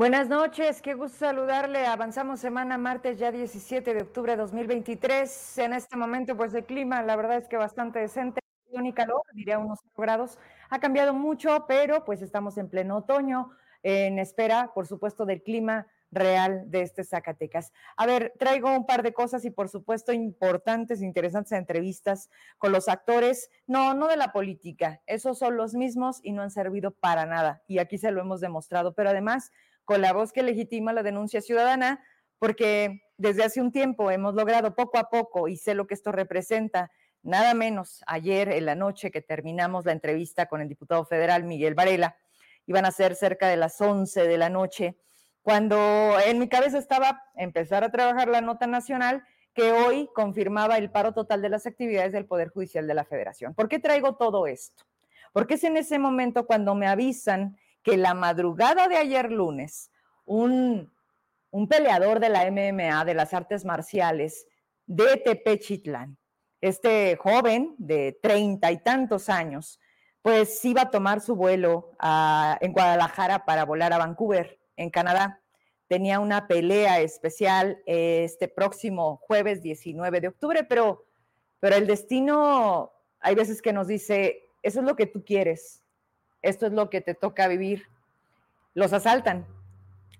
Buenas noches, qué gusto saludarle. Avanzamos semana martes ya 17 de octubre de 2023. En este momento, pues el clima, la verdad es que bastante decente y calor, diría unos 0 grados. Ha cambiado mucho, pero pues estamos en pleno otoño, en espera, por supuesto, del clima real de este Zacatecas. A ver, traigo un par de cosas y por supuesto importantes, interesantes entrevistas con los actores, no, no de la política, esos son los mismos y no han servido para nada y aquí se lo hemos demostrado, pero además con la voz que legitima la denuncia ciudadana, porque desde hace un tiempo hemos logrado poco a poco, y sé lo que esto representa, nada menos ayer en la noche que terminamos la entrevista con el diputado federal Miguel Varela, iban a ser cerca de las 11 de la noche, cuando en mi cabeza estaba empezar a trabajar la nota nacional que hoy confirmaba el paro total de las actividades del Poder Judicial de la Federación. ¿Por qué traigo todo esto? Porque es en ese momento cuando me avisan que la madrugada de ayer lunes, un, un peleador de la MMA, de las artes marciales, de Tepechitlán, este joven de treinta y tantos años, pues iba a tomar su vuelo en Guadalajara para volar a Vancouver, en Canadá. Tenía una pelea especial este próximo jueves 19 de octubre, pero, pero el destino, hay veces que nos dice, eso es lo que tú quieres, esto es lo que te toca vivir. Los asaltan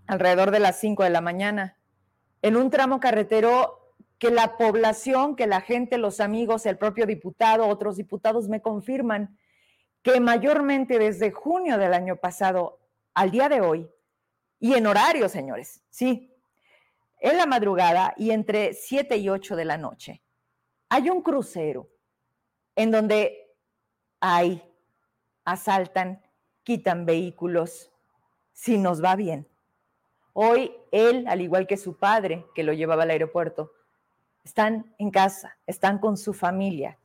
alrededor de las 5 de la mañana en un tramo carretero que la población, que la gente, los amigos, el propio diputado, otros diputados me confirman que mayormente desde junio del año pasado al día de hoy, y en horario, señores, sí, en la madrugada y entre 7 y 8 de la noche, hay un crucero en donde hay asaltan, quitan vehículos, si nos va bien. Hoy él, al igual que su padre, que lo llevaba al aeropuerto, están en casa, están con su familia.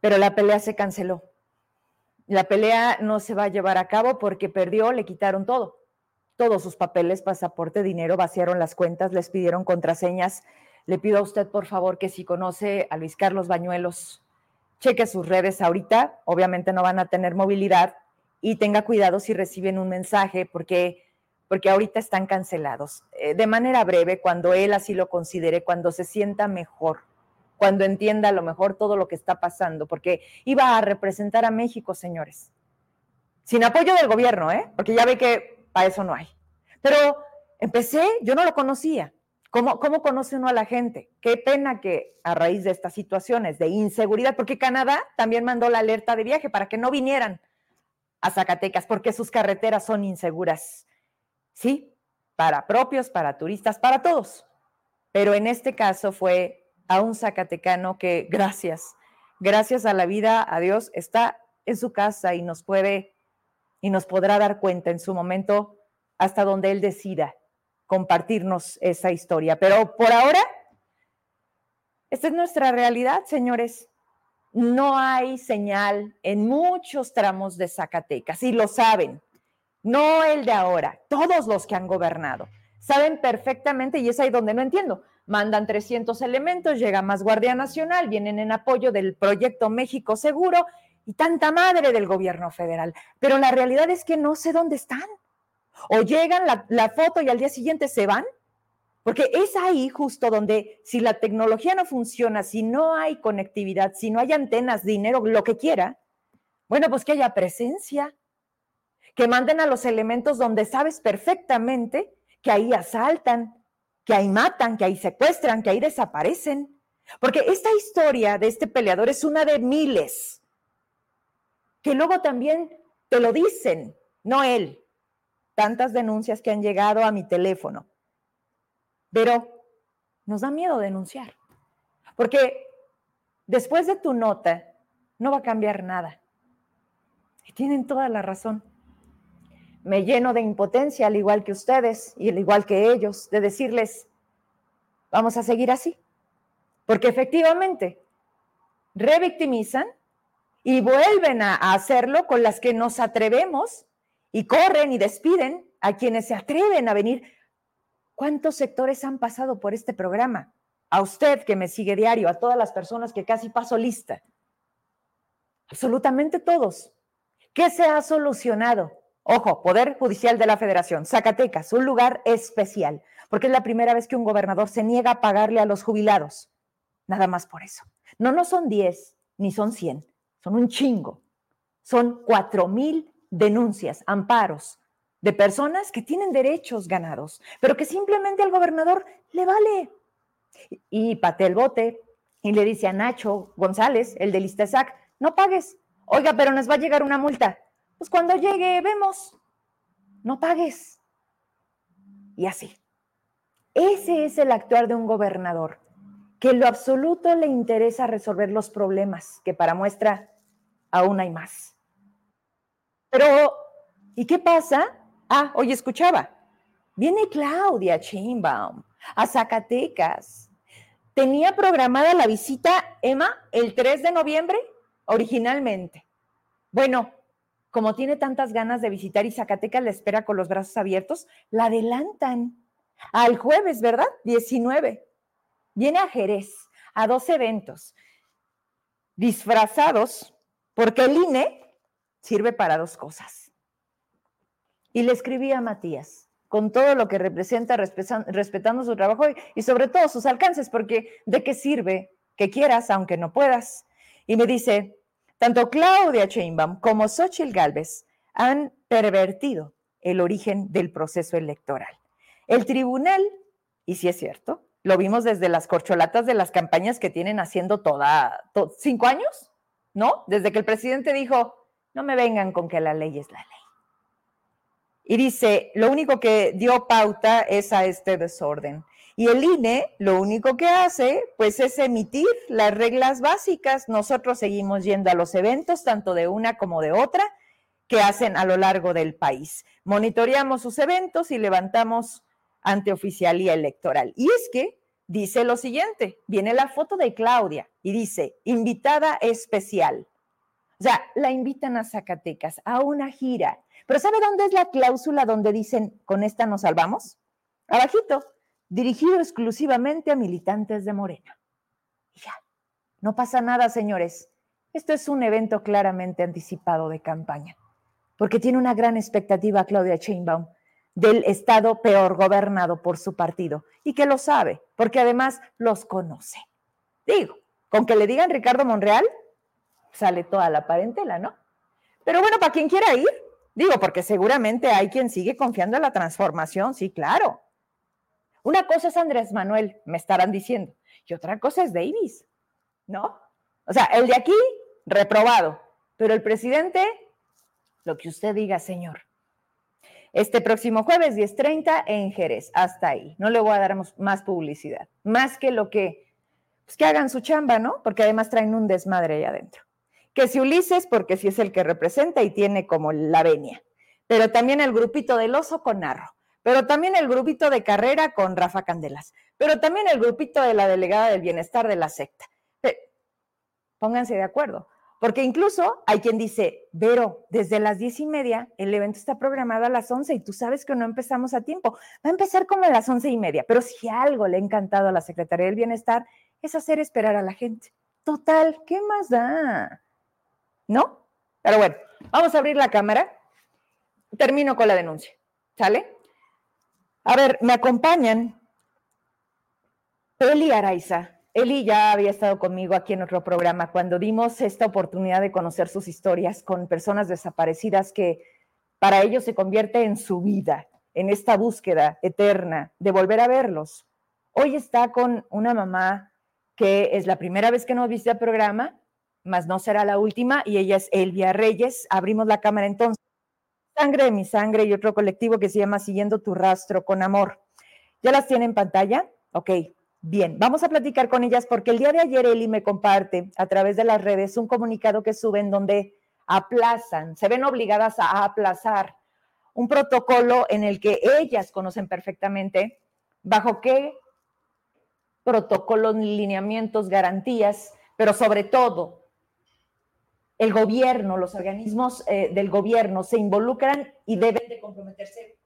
Pero la pelea se canceló. La pelea no se va a llevar a cabo porque perdió, le quitaron todo. Todos sus papeles, pasaporte, dinero, vaciaron las cuentas, les pidieron contraseñas. Le pido a usted, por favor, que si conoce a Luis Carlos Bañuelos, cheque sus redes ahorita, obviamente no van a tener movilidad y tenga cuidado si reciben un mensaje porque, porque ahorita están cancelados. Eh, de manera breve, cuando él así lo considere, cuando se sienta mejor, cuando entienda a lo mejor todo lo que está pasando, porque iba a representar a México, señores. Sin apoyo del gobierno, ¿eh? Porque ya ve que para eso no hay. Pero empecé, yo no lo conocía. ¿Cómo, conoce uno a la gente? Qué pena que a raíz de estas situaciones de inseguridad, porque Canadá también mandó la alerta de viaje para que no vinieran a Zacatecas, porque sus carreteras son inseguras. Sí, para propios, para turistas, para todos. Pero en este caso fue a un zacatecano que, gracias, gracias a la vida, a Dios, está en su casa y nos puede y nos podrá dar cuenta en su momento hasta donde él decida compartirnos esa historia. Pero por ahora, esta es nuestra realidad, señores. No hay señal en muchos tramos de Zacatecas y lo saben. No el de ahora, todos los que han gobernado. Saben perfectamente y es ahí donde no entiendo. Mandan 300 elementos, llega más Guardia Nacional, vienen en apoyo del proyecto México Seguro y tanta madre del gobierno federal. Pero la realidad es que no sé dónde están. O llegan la, foto y al día siguiente se van. Porque es ahí justo donde si la tecnología no funciona, si no hay conectividad, si no hay antenas, dinero, lo que quiera, bueno, pues que haya presencia, que manden a los elementos donde sabes perfectamente que ahí asaltan, que ahí matan, que ahí secuestran, que ahí desaparecen. Porque esta historia de este peleador es una de miles, que luego también te lo dicen, no él, tantas denuncias que han llegado a mi teléfono. Pero nos da miedo denunciar, porque después de tu nota no va a cambiar nada. Y tienen toda la razón. Me lleno de impotencia, al igual que ustedes y al igual que ellos, de decirles, vamos a seguir así. Porque efectivamente, revictimizan y vuelven a hacerlo con las que nos atrevemos y corren y despiden a quienes se atreven a venir. ¿Cuántos sectores han pasado por este programa? A usted que me sigue diario, a todas las personas que casi paso lista. Absolutamente todos. ¿Qué se ha solucionado? Ojo, Poder Judicial de la Federación, Zacatecas, un lugar especial, porque es la primera vez que un gobernador se niega a pagarle a los jubilados. Nada más por eso. No, no son 10 ni son 100, son un chingo. Son 4 mil denuncias, amparos de personas que tienen derechos ganados, pero que simplemente al gobernador le vale. Y pate el bote y le dice a Nacho González, el del Istesac, no pagues. Oiga, pero nos va a llegar una multa. Pues cuando llegue, vemos. No pagues. Y así. Ese es el actuar de un gobernador, que en lo absoluto le interesa resolver los problemas, que para muestra aún hay más. Pero, ¿y qué pasa? Ah, hoy escuchaba. Viene Claudia Chainbaum a Zacatecas. Tenía programada la visita, Emma, el 3 de noviembre, originalmente. Bueno, como tiene tantas ganas de visitar y Zacatecas la espera con los brazos abiertos, la adelantan al jueves, ¿verdad? 19. Viene a Jerez a dos eventos disfrazados porque el INE sirve para dos cosas. Y le escribí a Matías con todo lo que representa, respetando su trabajo y, sobre todo sus alcances, porque ¿de qué sirve que quieras aunque no puedas? Y me dice, tanto Claudia Sheinbaum como Xochitl Gálvez han pervertido el origen del proceso electoral. El tribunal, y si es cierto, lo vimos desde las corcholatas de las campañas que tienen haciendo toda, cinco años, ¿no? Desde que el presidente dijo, no me vengan con que la ley es la ley. Y dice, lo único que dio pauta es a este desorden. Y el INE lo único que hace, pues, es emitir las reglas básicas. Nosotros seguimos yendo a los eventos, tanto de una como de otra, que hacen a lo largo del país. Monitoreamos sus eventos y levantamos ante oficialía electoral. Y es que dice lo siguiente, viene la foto de Claudia y dice, invitada especial. Sea, la invitan a Zacatecas a una gira. Pero ¿sabe dónde es la cláusula donde dicen, con esta nos salvamos? Abajito, dirigido exclusivamente a militantes de Morena. Ya, no pasa nada, señores. Esto es un evento claramente anticipado de campaña, porque tiene una gran expectativa Claudia Sheinbaum del estado peor gobernado por su partido y que lo sabe, porque además los conoce. Digo, con que le digan Ricardo Monreal, sale toda la parentela, ¿no? Pero bueno, para quien quiera ir, digo, porque seguramente hay quien sigue confiando en la transformación, sí, claro. Una cosa es Andrés Manuel, me estarán diciendo, y otra cosa es Davis, ¿no? O sea, el de aquí, reprobado, pero el presidente, lo que usted diga, señor. Este próximo jueves 10.30 en Jerez, hasta ahí. No le voy a dar más publicidad, más que lo que, pues que hagan su chamba, ¿no? Porque además traen un desmadre ahí adentro que si Ulises, porque si es el que representa y tiene como la venia, pero también el grupito del oso con Narro, pero también el grupito de carrera con Rafa Candelas, pero también el grupito de la delegada del bienestar de la secta. Pónganse de acuerdo, porque incluso hay quien dice, Vero, desde las diez y media el evento está programado a las once y tú sabes que no empezamos a tiempo. Va a empezar como a las once y media, pero si algo le ha encantado a la Secretaría del Bienestar es hacer esperar a la gente. Total, ¿qué más da? ¿No? Pero bueno, vamos a abrir la cámara. Termino con la denuncia, ¿sale? A ver, me acompañan Eli Araiza. Eli ya había estado conmigo aquí en otro programa cuando dimos esta oportunidad de conocer sus historias con personas desaparecidas que para ellos se convierte en su vida, en esta búsqueda eterna de volver a verlos. Hoy está con una mamá que es la primera vez que nos visita el programa mas no será la última, y ella es Elvia Reyes. Abrimos la cámara entonces. Sangre de mi sangre y otro colectivo que se llama Siguiendo tu rastro con amor. ¿Ya las tiene en pantalla? Ok, bien. Vamos a platicar con ellas porque el día de ayer Eli me comparte a través de las redes un comunicado que suben donde aplazan, se ven obligadas a aplazar un protocolo en el que ellas conocen perfectamente bajo qué protocolos, lineamientos, garantías, pero sobre todo el gobierno, los organismos eh, del gobierno se involucran y deben de comprometerse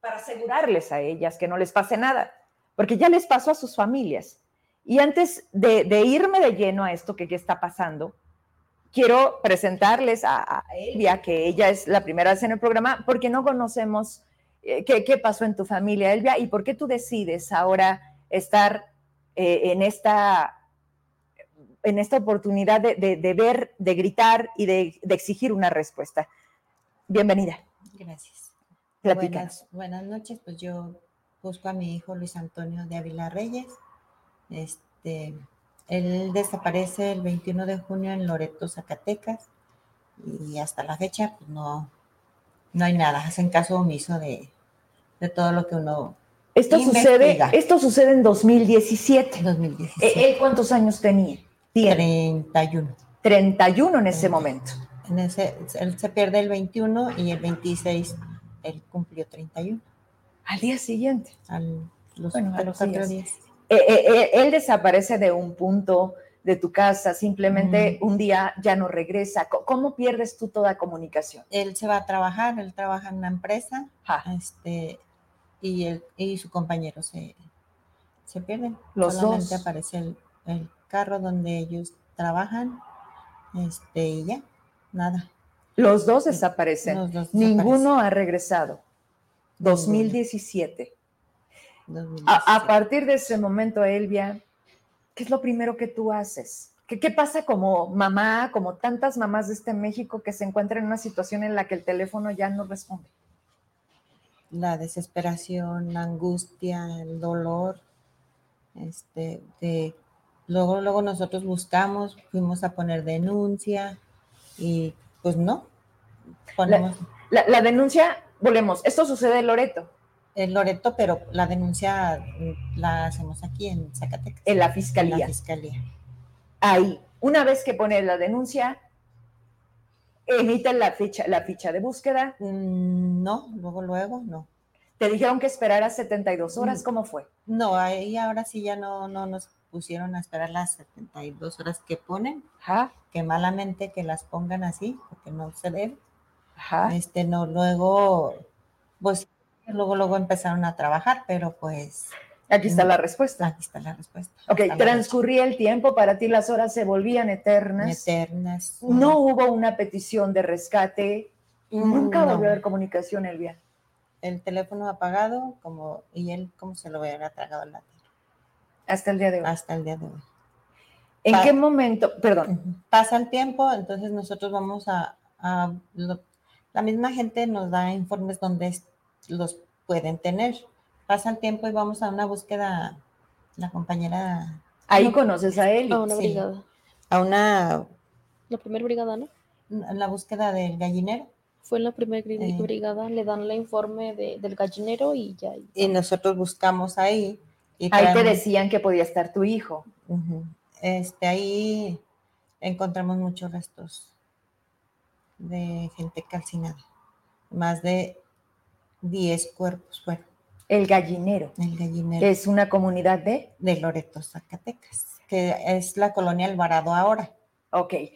para asegurarles a ellas que no les pase nada, porque ya les pasó a sus familias. Y antes de, irme de lleno a esto que ya está pasando, quiero presentarles a, Elvia, que ella es la primera vez en el programa, porque no conocemos eh, qué, pasó en tu familia, Elvia, y por qué tú decides ahora estar eh, en esta en esta oportunidad de, ver, de gritar y de, exigir una respuesta. Bienvenida. Gracias. Buenas, buenas, noches, pues yo busco a mi hijo Luis Antonio de Ávila Reyes. Este, él desaparece el 21 de junio en Loreto, Zacatecas, y hasta la fecha pues no, no hay nada, hacen caso omiso de, de todo lo que uno esto sucede, esto sucede en 2017. 2017. ¿Él cuántos años tenía? 31. 31 en ese momento. En ese, él se pierde el 21 y el 26 él cumplió 31. Al día siguiente. Al, los, a los días. días. Eh, eh, eh, él desaparece de un punto de tu casa, simplemente un día ya no regresa. ¿Cómo pierdes tú toda comunicación? Él se va a trabajar, él trabaja en una empresa, este, y, él, y su compañero se, se pierden. Los Solamente dos. aparece el, el carro donde ellos trabajan, este, y ya, nada. Los dos desaparecen. Ninguno ha regresado. 2017. A, partir de ese momento, Elvia, ¿qué es lo primero que tú haces? ¿Qué, ¿Qué, pasa como mamá, como tantas mamás de este México que se encuentran en una situación en la que el teléfono ya no responde? La desesperación, la angustia, el dolor, este, de Luego, luego nosotros buscamos, fuimos a poner denuncia y pues no. La, denuncia, volvemos, esto sucede en Loreto. En Loreto, pero la denuncia la hacemos aquí en Zacatecas. En la fiscalía. En la fiscalía. Ahí, una vez que pones la denuncia, emiten la ficha, la ficha de búsqueda. Mm, no, luego, luego, no. ¿Te dijeron que esperara 72 horas? Mm. ¿Cómo fue? No, ahí ahora sí ya no, no nos pusieron a esperar las 72 horas que ponen, que malamente que las pongan así, porque no se debe. Este, no, luego, pues, luego, luego empezaron a trabajar, pero pues... Aquí está la respuesta. Aquí está la respuesta. Ok, transcurría el tiempo, para ti las horas se volvían eternas. Eternas. No hubo una petición de rescate. Nunca volvió a haber comunicación, Elvia. El teléfono apagado, como, y él como se lo hubiera tragado la hasta el día de hoy. Hasta el día de hoy. ¿En qué momento? Perdón. Pasa el tiempo, entonces nosotros vamos a, la misma gente nos da informes donde los pueden tener. Pasa el tiempo y vamos a una búsqueda, la compañera. Ahí conoces a él. A una brigada. A una. La primera brigada, ¿no? La búsqueda del gallinero. Fue en la primera eh. brigada, le dan el informe del gallinero y ya. Y nosotros buscamos ahí ahí te decían que podía estar tu hijo. este, ahí encontramos muchos restos de gente calcinada. Más de 10 cuerpos fueron. El gallinero. El gallinero. Es una comunidad de... De Loreto, Zacatecas, que es la colonia Alvarado ahora. Ok. E,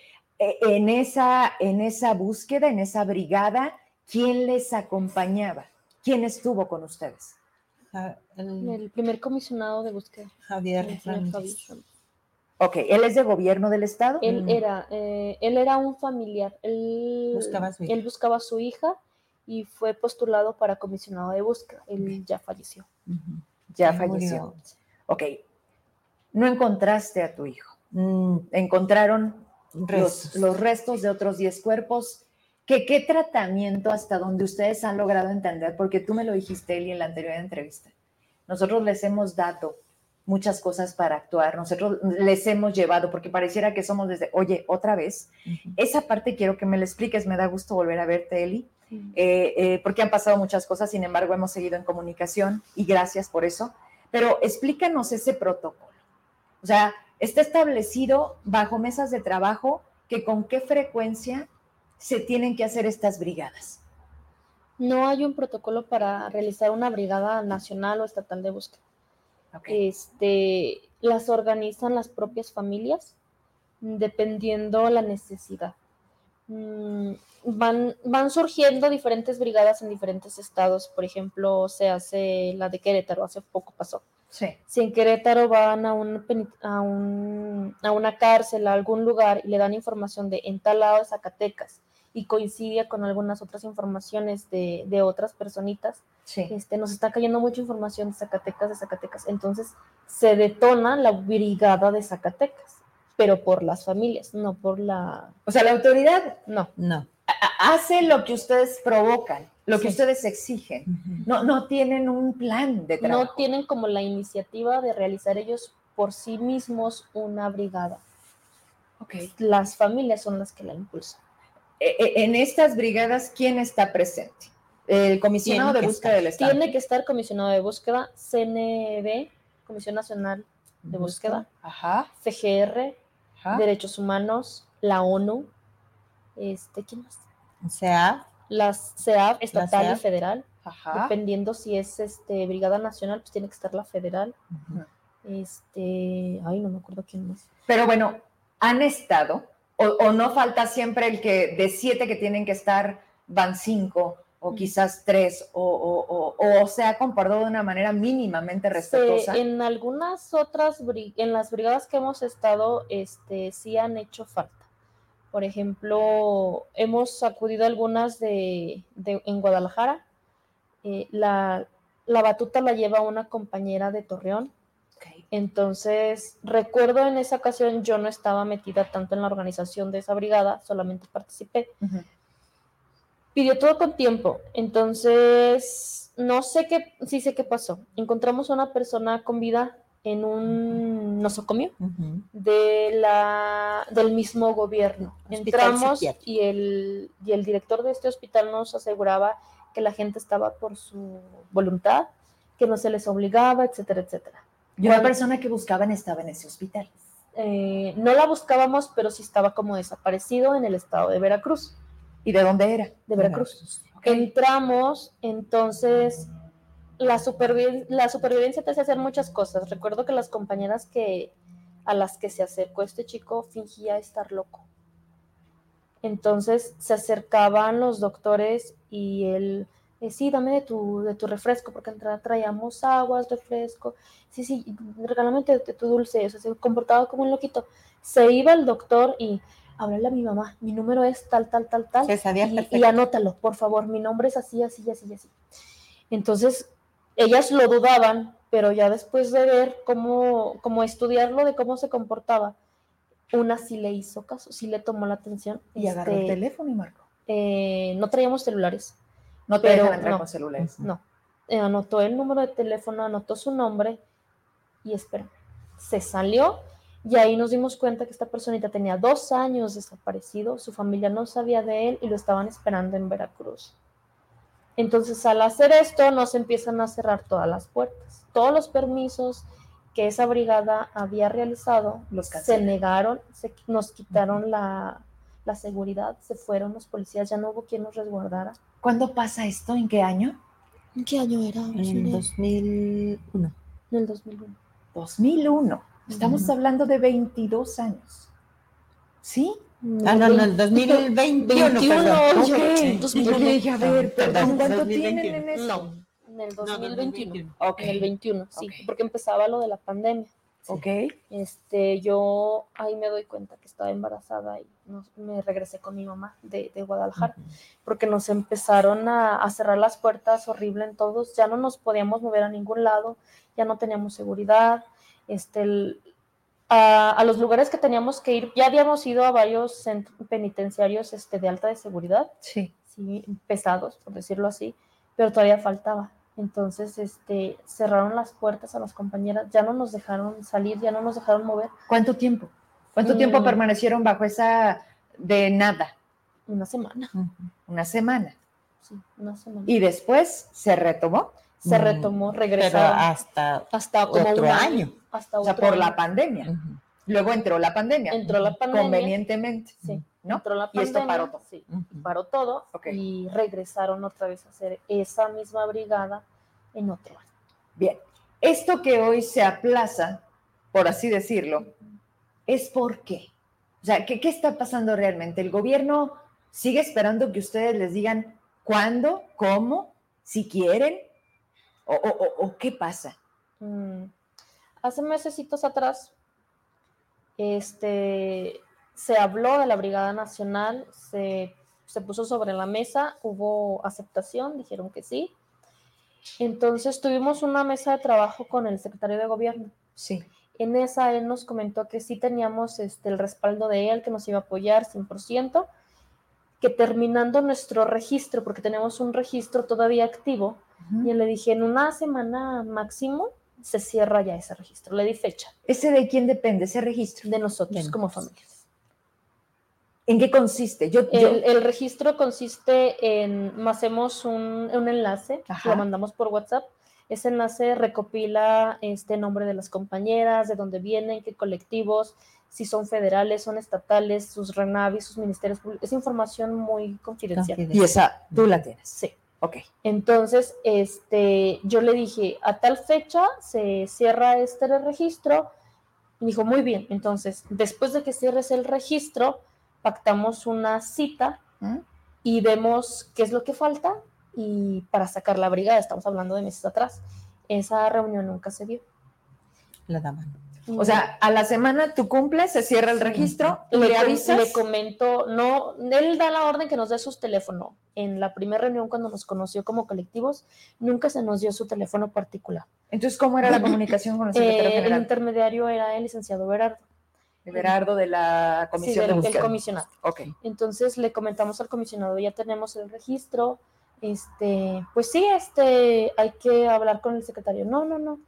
en esa, en esa búsqueda, en esa brigada, ¿quién les acompañaba? ¿Quién estuvo con ustedes? El, primer comisionado de búsqueda. Javier Ok, ¿él es de gobierno del estado? Él era, eh, él era un familiar. Él buscaba, a su hija. él buscaba a su hija y fue postulado para comisionado de búsqueda. Él ya falleció. Ya falleció. Ok. No encontraste a tu hijo. Mm, encontraron Los, los, restos de otros 10 cuerpos ¿Qué, tratamiento hasta donde ustedes han logrado entender? Porque tú me lo dijiste, Eli, en la anterior entrevista. Nosotros les hemos dado muchas cosas para actuar, nosotros les hemos llevado, porque pareciera que somos desde, oye, otra vez. Esa parte quiero que me la expliques, me da gusto volver a verte, Eli, eh, eh, porque han pasado muchas cosas, sin embargo, hemos seguido en comunicación y gracias por eso. Pero explícanos ese protocolo. O sea, está establecido bajo mesas de trabajo que con qué frecuencia se tienen que hacer estas brigadas? No hay un protocolo para realizar una brigada nacional o estatal de búsqueda. Este, las organizan las propias familias dependiendo la necesidad. Mm, van, van surgiendo diferentes brigadas en diferentes estados. Por ejemplo, se hace la de Querétaro, hace poco pasó. Si en Querétaro van a, un, a, un, a una cárcel, a algún lugar y le dan información de en tal lado de Zacatecas y coincide con algunas otras informaciones de, de otras personitas, este, nos está cayendo mucha información de Zacatecas, de Zacatecas. Entonces se detona la brigada de Zacatecas, pero por las familias, no por la... O sea, la autoridad no. No. Hace lo que ustedes provocan lo que ustedes exigen. no, no tienen un plan de trabajo. No tienen como la iniciativa de realizar ellos por sí mismos una brigada. Okay. Las familias son las que la impulsan. E, e, en estas brigadas, ¿quién está presente? El comisionado de búsqueda del Estado. Tiene que estar comisionado de búsqueda, CNB, Comisión Nacional de Búsqueda, Ajá. CGR, Derechos Humanos, la ONU, este, ¿quién más? SEA las CEAF estatal y federal, dependiendo si es este Brigada Nacional, pues tiene que estar la federal. Este, ay, no me acuerdo quién más. Pero bueno, han estado, o, no falta siempre el que de siete que tienen que estar, van cinco, o quizás tres, o, o, se ha comportado de una manera mínimamente respetuosa. en algunas otras, en las brigadas que hemos estado, este, sí han hecho falta. Por ejemplo, hemos acudido a algunas de, en Guadalajara. Eh, la, batuta la lleva una compañera de Torreón. Entonces, recuerdo en esa ocasión yo no estaba metida tanto en la organización de esa brigada, solamente participé. Pidió todo con tiempo. Entonces, no sé qué, sí sé qué pasó. Encontramos a una persona con vida en un nosocomio de la, del mismo gobierno. Entramos y el, y el director de este hospital nos aseguraba que la gente estaba por su voluntad, que no se les obligaba, etcétera, etcétera. ¿Y una persona que buscaban estaba en ese hospital? Eh, no la buscábamos, pero sí estaba como desaparecido en el estado de Veracruz. ¿Y de dónde era? De Veracruz. Entramos, entonces la, la supervivencia te hace hacer muchas cosas. Recuerdo que las compañeras que a las que se acercó este chico fingía estar loco. Entonces se acercaban los doctores y él, eh, sí, dame de tu, de tu refresco, porque traíamos aguas, refresco, sí, sí, regálame de, tu dulce, o sea, se comportaba como un loquito. Se iba el doctor y, háblale a mi mamá, mi número es tal, tal, tal, tal, y, y, anótalo, por favor, mi nombre es así, así, así, así. Entonces, ellas lo dudaban, pero ya después de ver cómo, cómo estudiarlo de cómo se comportaba, una sí le hizo caso, sí le tomó la atención. Y agarró el este, teléfono y marcó. Eh, no traíamos celulares. No te pero, entrar con celulares. No. Eh, anotó el número de teléfono, anotó su nombre y espera. Se salió y ahí nos dimos cuenta que esta personita tenía dos años desaparecido, su familia no sabía de él y lo estaban esperando en Veracruz. Entonces, al hacer esto, nos empiezan a cerrar todas las puertas. Todos los permisos que esa brigada había realizado los se negaron, se, nos quitaron la, seguridad, se fueron los policías, ya no hubo quien nos resguardara. ¿Cuándo pasa esto? ¿En qué año? ¿En qué año era? En el 2001. En el 2001. 2001. Estamos hablando de 22 años. ¿Sí? Ah, no, no, el 2021, 21, perdón. Okay. 2021. a ver, perdón, ¿cuánto tienen en eso? No, en el 2021. No, En el 21, sí, porque empezaba lo de la pandemia. Ok. Este, yo ahí me doy cuenta que estaba embarazada y me regresé con mi mamá de, de Guadalajara, porque nos empezaron a, a, cerrar las puertas horrible en todos, ya no nos podíamos mover a ningún lado, ya no teníamos seguridad, este, el, a, los lugares que teníamos que ir. Ya habíamos ido a varios penitenciarios este, de alta de seguridad, sí. sí, pesados, por decirlo así, pero todavía faltaba. Entonces, este, cerraron las puertas a las compañeras, ya no nos dejaron salir, ya no nos dejaron mover. ¿Cuánto tiempo? ¿Cuánto tiempo mm. permanecieron bajo esa de nada? Una semana. Una semana. Sí, una semana. ¿Y después se retomó? Se retomó, regresaron. hasta, hasta como otro un año o sea, por la pandemia. Luego entró la pandemia. Entró la pandemia. Convenientemente. Sí. ¿no? Entró la pandemia. Y esto paró todo. Sí, paró todo. Y regresaron otra vez a hacer esa misma brigada en otro. Bien. Esto que hoy se aplaza, por así decirlo, es por qué. O sea, ¿qué, ¿qué está pasando realmente? ¿El gobierno sigue esperando que ustedes les digan cuándo, cómo, si quieren? ¿O, o, o qué pasa? Mm, hace mesecitos atrás, este, se habló de la Brigada Nacional, se, se puso sobre la mesa, hubo aceptación, dijeron que sí. Entonces tuvimos una mesa de trabajo con el secretario de gobierno. Sí. En esa él nos comentó que sí teníamos este, el respaldo de él, que nos iba a apoyar 100%, que terminando nuestro registro, porque tenemos un registro todavía activo, y le dije, en una semana máximo se cierra ya ese registro. Le di fecha. ¿Ese de quién depende, ese registro? De nosotros como familias. ¿En qué consiste? Yo, el, registro consiste en, hacemos un, un enlace, lo mandamos por WhatsApp. Ese enlace recopila este nombre de las compañeras, de dónde vienen, qué colectivos, si son federales, son estatales, sus RENAVI, sus ministerios públicos. Es información muy confidencial. Y esa tú la tienes. Sí. Ok. Entonces, este, yo le dije, a tal fecha se cierra este registro. Y dijo, muy bien. Entonces, después de que cierres el registro, pactamos una cita ¿Mm? y vemos qué es lo que falta y para sacar la brigada, estamos hablando de meses atrás. Esa reunión nunca se dio. La daban. O sea, a la semana tú cumples, se cierra el registro, le, le avisas. Le comento, no, él da la orden que nos dé sus teléfonos. En la primera reunión, cuando nos conoció como colectivos, nunca se nos dio su teléfono particular. Entonces, ¿cómo era la comunicación con el secretario eh, general? El intermediario era el licenciado Berardo. Berardo de la comisión sí, del, El comisionado. Ok. Entonces le comentamos al comisionado, ya tenemos el registro, este, pues sí, este, hay que hablar con el secretario. No, no, no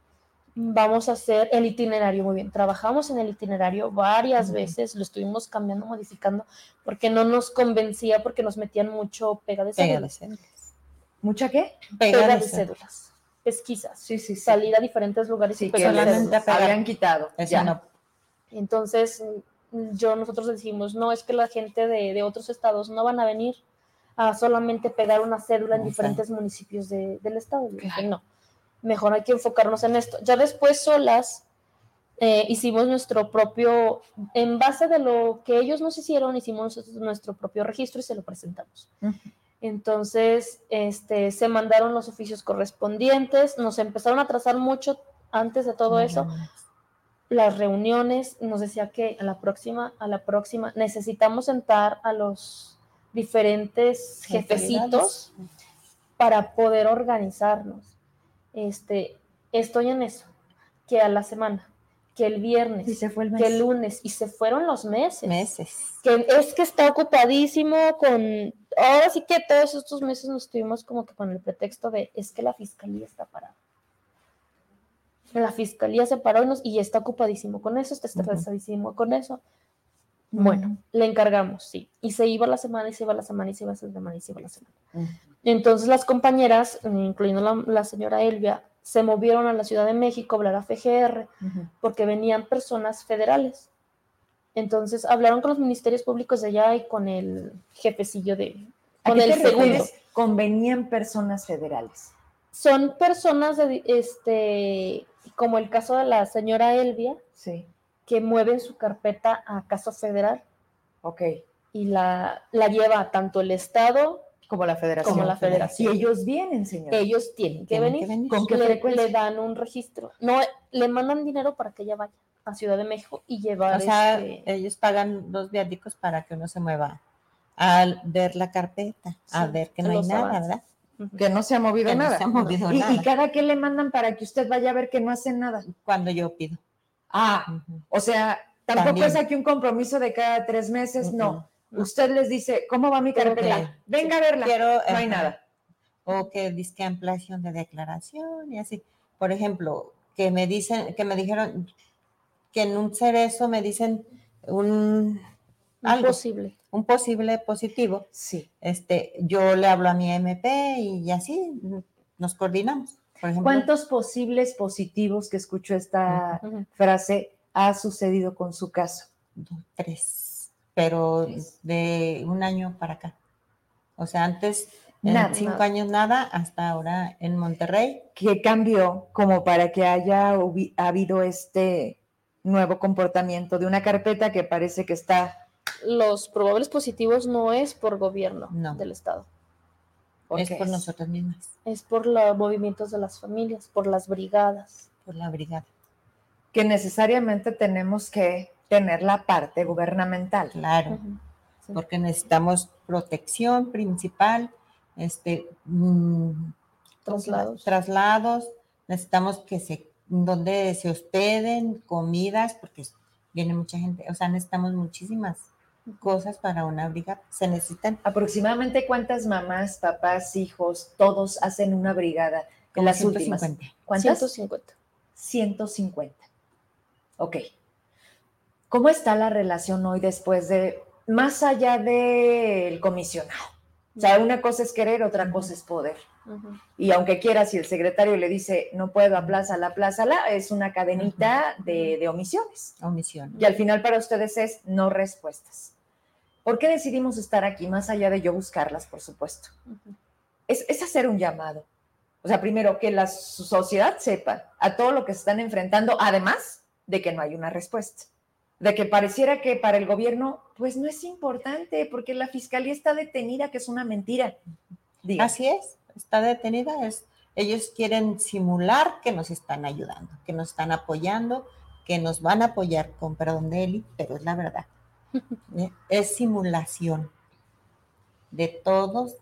vamos a hacer el itinerario muy bien. Trabajamos en el itinerario varias veces, lo estuvimos cambiando, modificando, porque no nos convencía, porque nos metían mucho pega de cédulas. ¿Mucha qué? Pega, de cédulas. Pesquisas. Sí, sí, Salir a diferentes lugares y que habían quitado. ya. no. Entonces, yo, nosotros decimos, no, es que la gente de, otros estados no van a venir a solamente pegar una cédula en diferentes municipios del estado. No mejor hay que enfocarnos en esto. Ya después solas eh, hicimos nuestro propio, en base de lo que ellos nos hicieron, hicimos nuestro propio registro y se lo presentamos. Entonces, este, se mandaron los oficios correspondientes, nos empezaron a trazar mucho antes de todo eso. Las reuniones, nos decía que a la próxima, a la próxima, necesitamos sentar a los diferentes jefecitos para poder organizarnos este, estoy en eso, que a la semana, que el viernes, que el lunes, y se fueron los meses. Meses. Que es que está ocupadísimo con, ahora sí que todos estos meses nos tuvimos como que con el pretexto de, es que la fiscalía está parada. La fiscalía se paró y, está ocupadísimo con eso, está estresadísimo con eso. Bueno, le encargamos, sí. Y se iba la semana, y se iba la semana, y se iba la semana, y se iba la semana. Entonces las compañeras, incluyendo la, señora Elvia, se movieron a la Ciudad de México a hablar a FGR porque venían personas federales. Entonces hablaron con los ministerios públicos de allá y con el jefecillo de... Con el segundo. Convenían personas federales. Son personas de, este, como el caso de la señora Elvia, sí. que mueven su carpeta a caso federal. Ok. Y la, la lleva tanto el Estado como la federación. Como la federación. Y ellos vienen, señor. Ellos tienen que, venir. ¿Con qué le, le, dan un registro. No, le mandan dinero para que ella vaya a Ciudad de México y llevar. O sea, este ellos pagan los viáticos para que uno se mueva a ver la carpeta, a ver que no hay nada, ¿verdad? Que no se ha movido nada. se ha movido ¿Y, nada. ¿Y cada qué le mandan para que usted vaya a ver que no hacen nada? Cuando yo pido. Ah, o sea, tampoco es aquí un compromiso de cada tres meses, no usted les dice, ¿cómo va mi carpeta? Venga a verla. Quiero, no hay nada. O que disque ampliación de declaración y así. Por ejemplo, que me dicen, que me dijeron que en un cerezo me dicen un algo, posible. Un posible positivo. Sí. Este, yo le hablo a mi MP y así nos coordinamos. Por ejemplo, ¿Cuántos posibles positivos que escucho esta frase ha sucedido con su caso? Tres pero de un año para acá. O sea, antes, en cinco años nada, hasta ahora en Monterrey. ¿Qué cambió como para que haya habido este nuevo comportamiento de una carpeta que parece que está... Los probables positivos no es por gobierno del Estado. Es por nosotros mismas. Es por los movimientos de las familias, por las brigadas. Por la brigada. que necesariamente tenemos que tener la parte gubernamental. Claro, porque necesitamos protección principal, este, mm, traslados. traslados, necesitamos que se, donde se hospeden, comidas, porque viene mucha gente, o sea, necesitamos muchísimas cosas para una brigada. Se necesitan. ¿Aproximadamente cuántas mamás, papás, hijos, todos hacen una brigada en las 150. últimas? ¿Cuántas? 150. 150. Ok. ¿Cómo está la relación hoy después de, más allá del comisionado? O sea, una cosa es querer, otra cosa es poder. Y aunque quiera, si el secretario le dice, no puedo, aplázala, la es una cadenita de, de, omisiones. Omisión. Y al final para ustedes es no respuestas. ¿Por qué decidimos estar aquí, más allá de yo buscarlas, por supuesto? es, es hacer un llamado. O sea, primero, que la sociedad sepa a todo lo que se están enfrentando, además de que no hay una respuesta de que pareciera que para el gobierno, pues no es importante, porque la fiscalía está detenida, que es una mentira. Así es, está detenida, es, ellos quieren simular que nos están ayudando, que nos están apoyando, que nos van a apoyar con perdón de Eli, pero es la verdad. es simulación de todos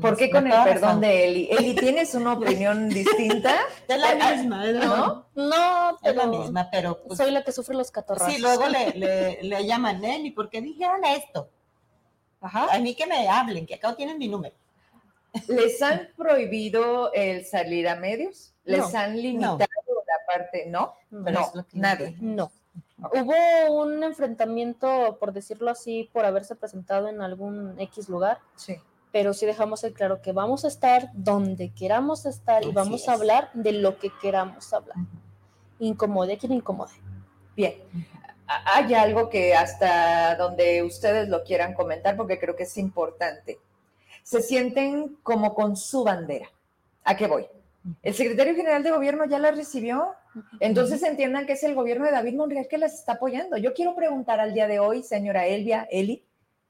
¿Por qué con el perdón de Eli? Eli, ¿tienes una opinión distinta? Es la misma, ¿no? No, es la misma, pero... Pues soy la que sufre los catorrazos. Sí, luego le, le, llaman Eli, ¿por qué dijeron esto? Ajá. A mí que me hablen, que acá tienen mi número. ¿Les han prohibido el salir a medios? ¿Les han limitado la parte? ¿No? No, no nadie. No. Hubo un enfrentamiento, por decirlo así, por haberse presentado en algún X lugar. Sí pero sí dejamos el claro que vamos a estar donde queramos estar y vamos a hablar de lo que queramos hablar. Incomode quien incomode. Bien. Hay algo que hasta donde ustedes lo quieran comentar, porque creo que es importante. Se sienten como con su bandera. ¿A qué voy? El secretario general de gobierno ya la recibió. Entonces entiendan que es el gobierno de David Monreal que las está apoyando. Yo quiero preguntar al día de hoy, señora Elvia, Eli,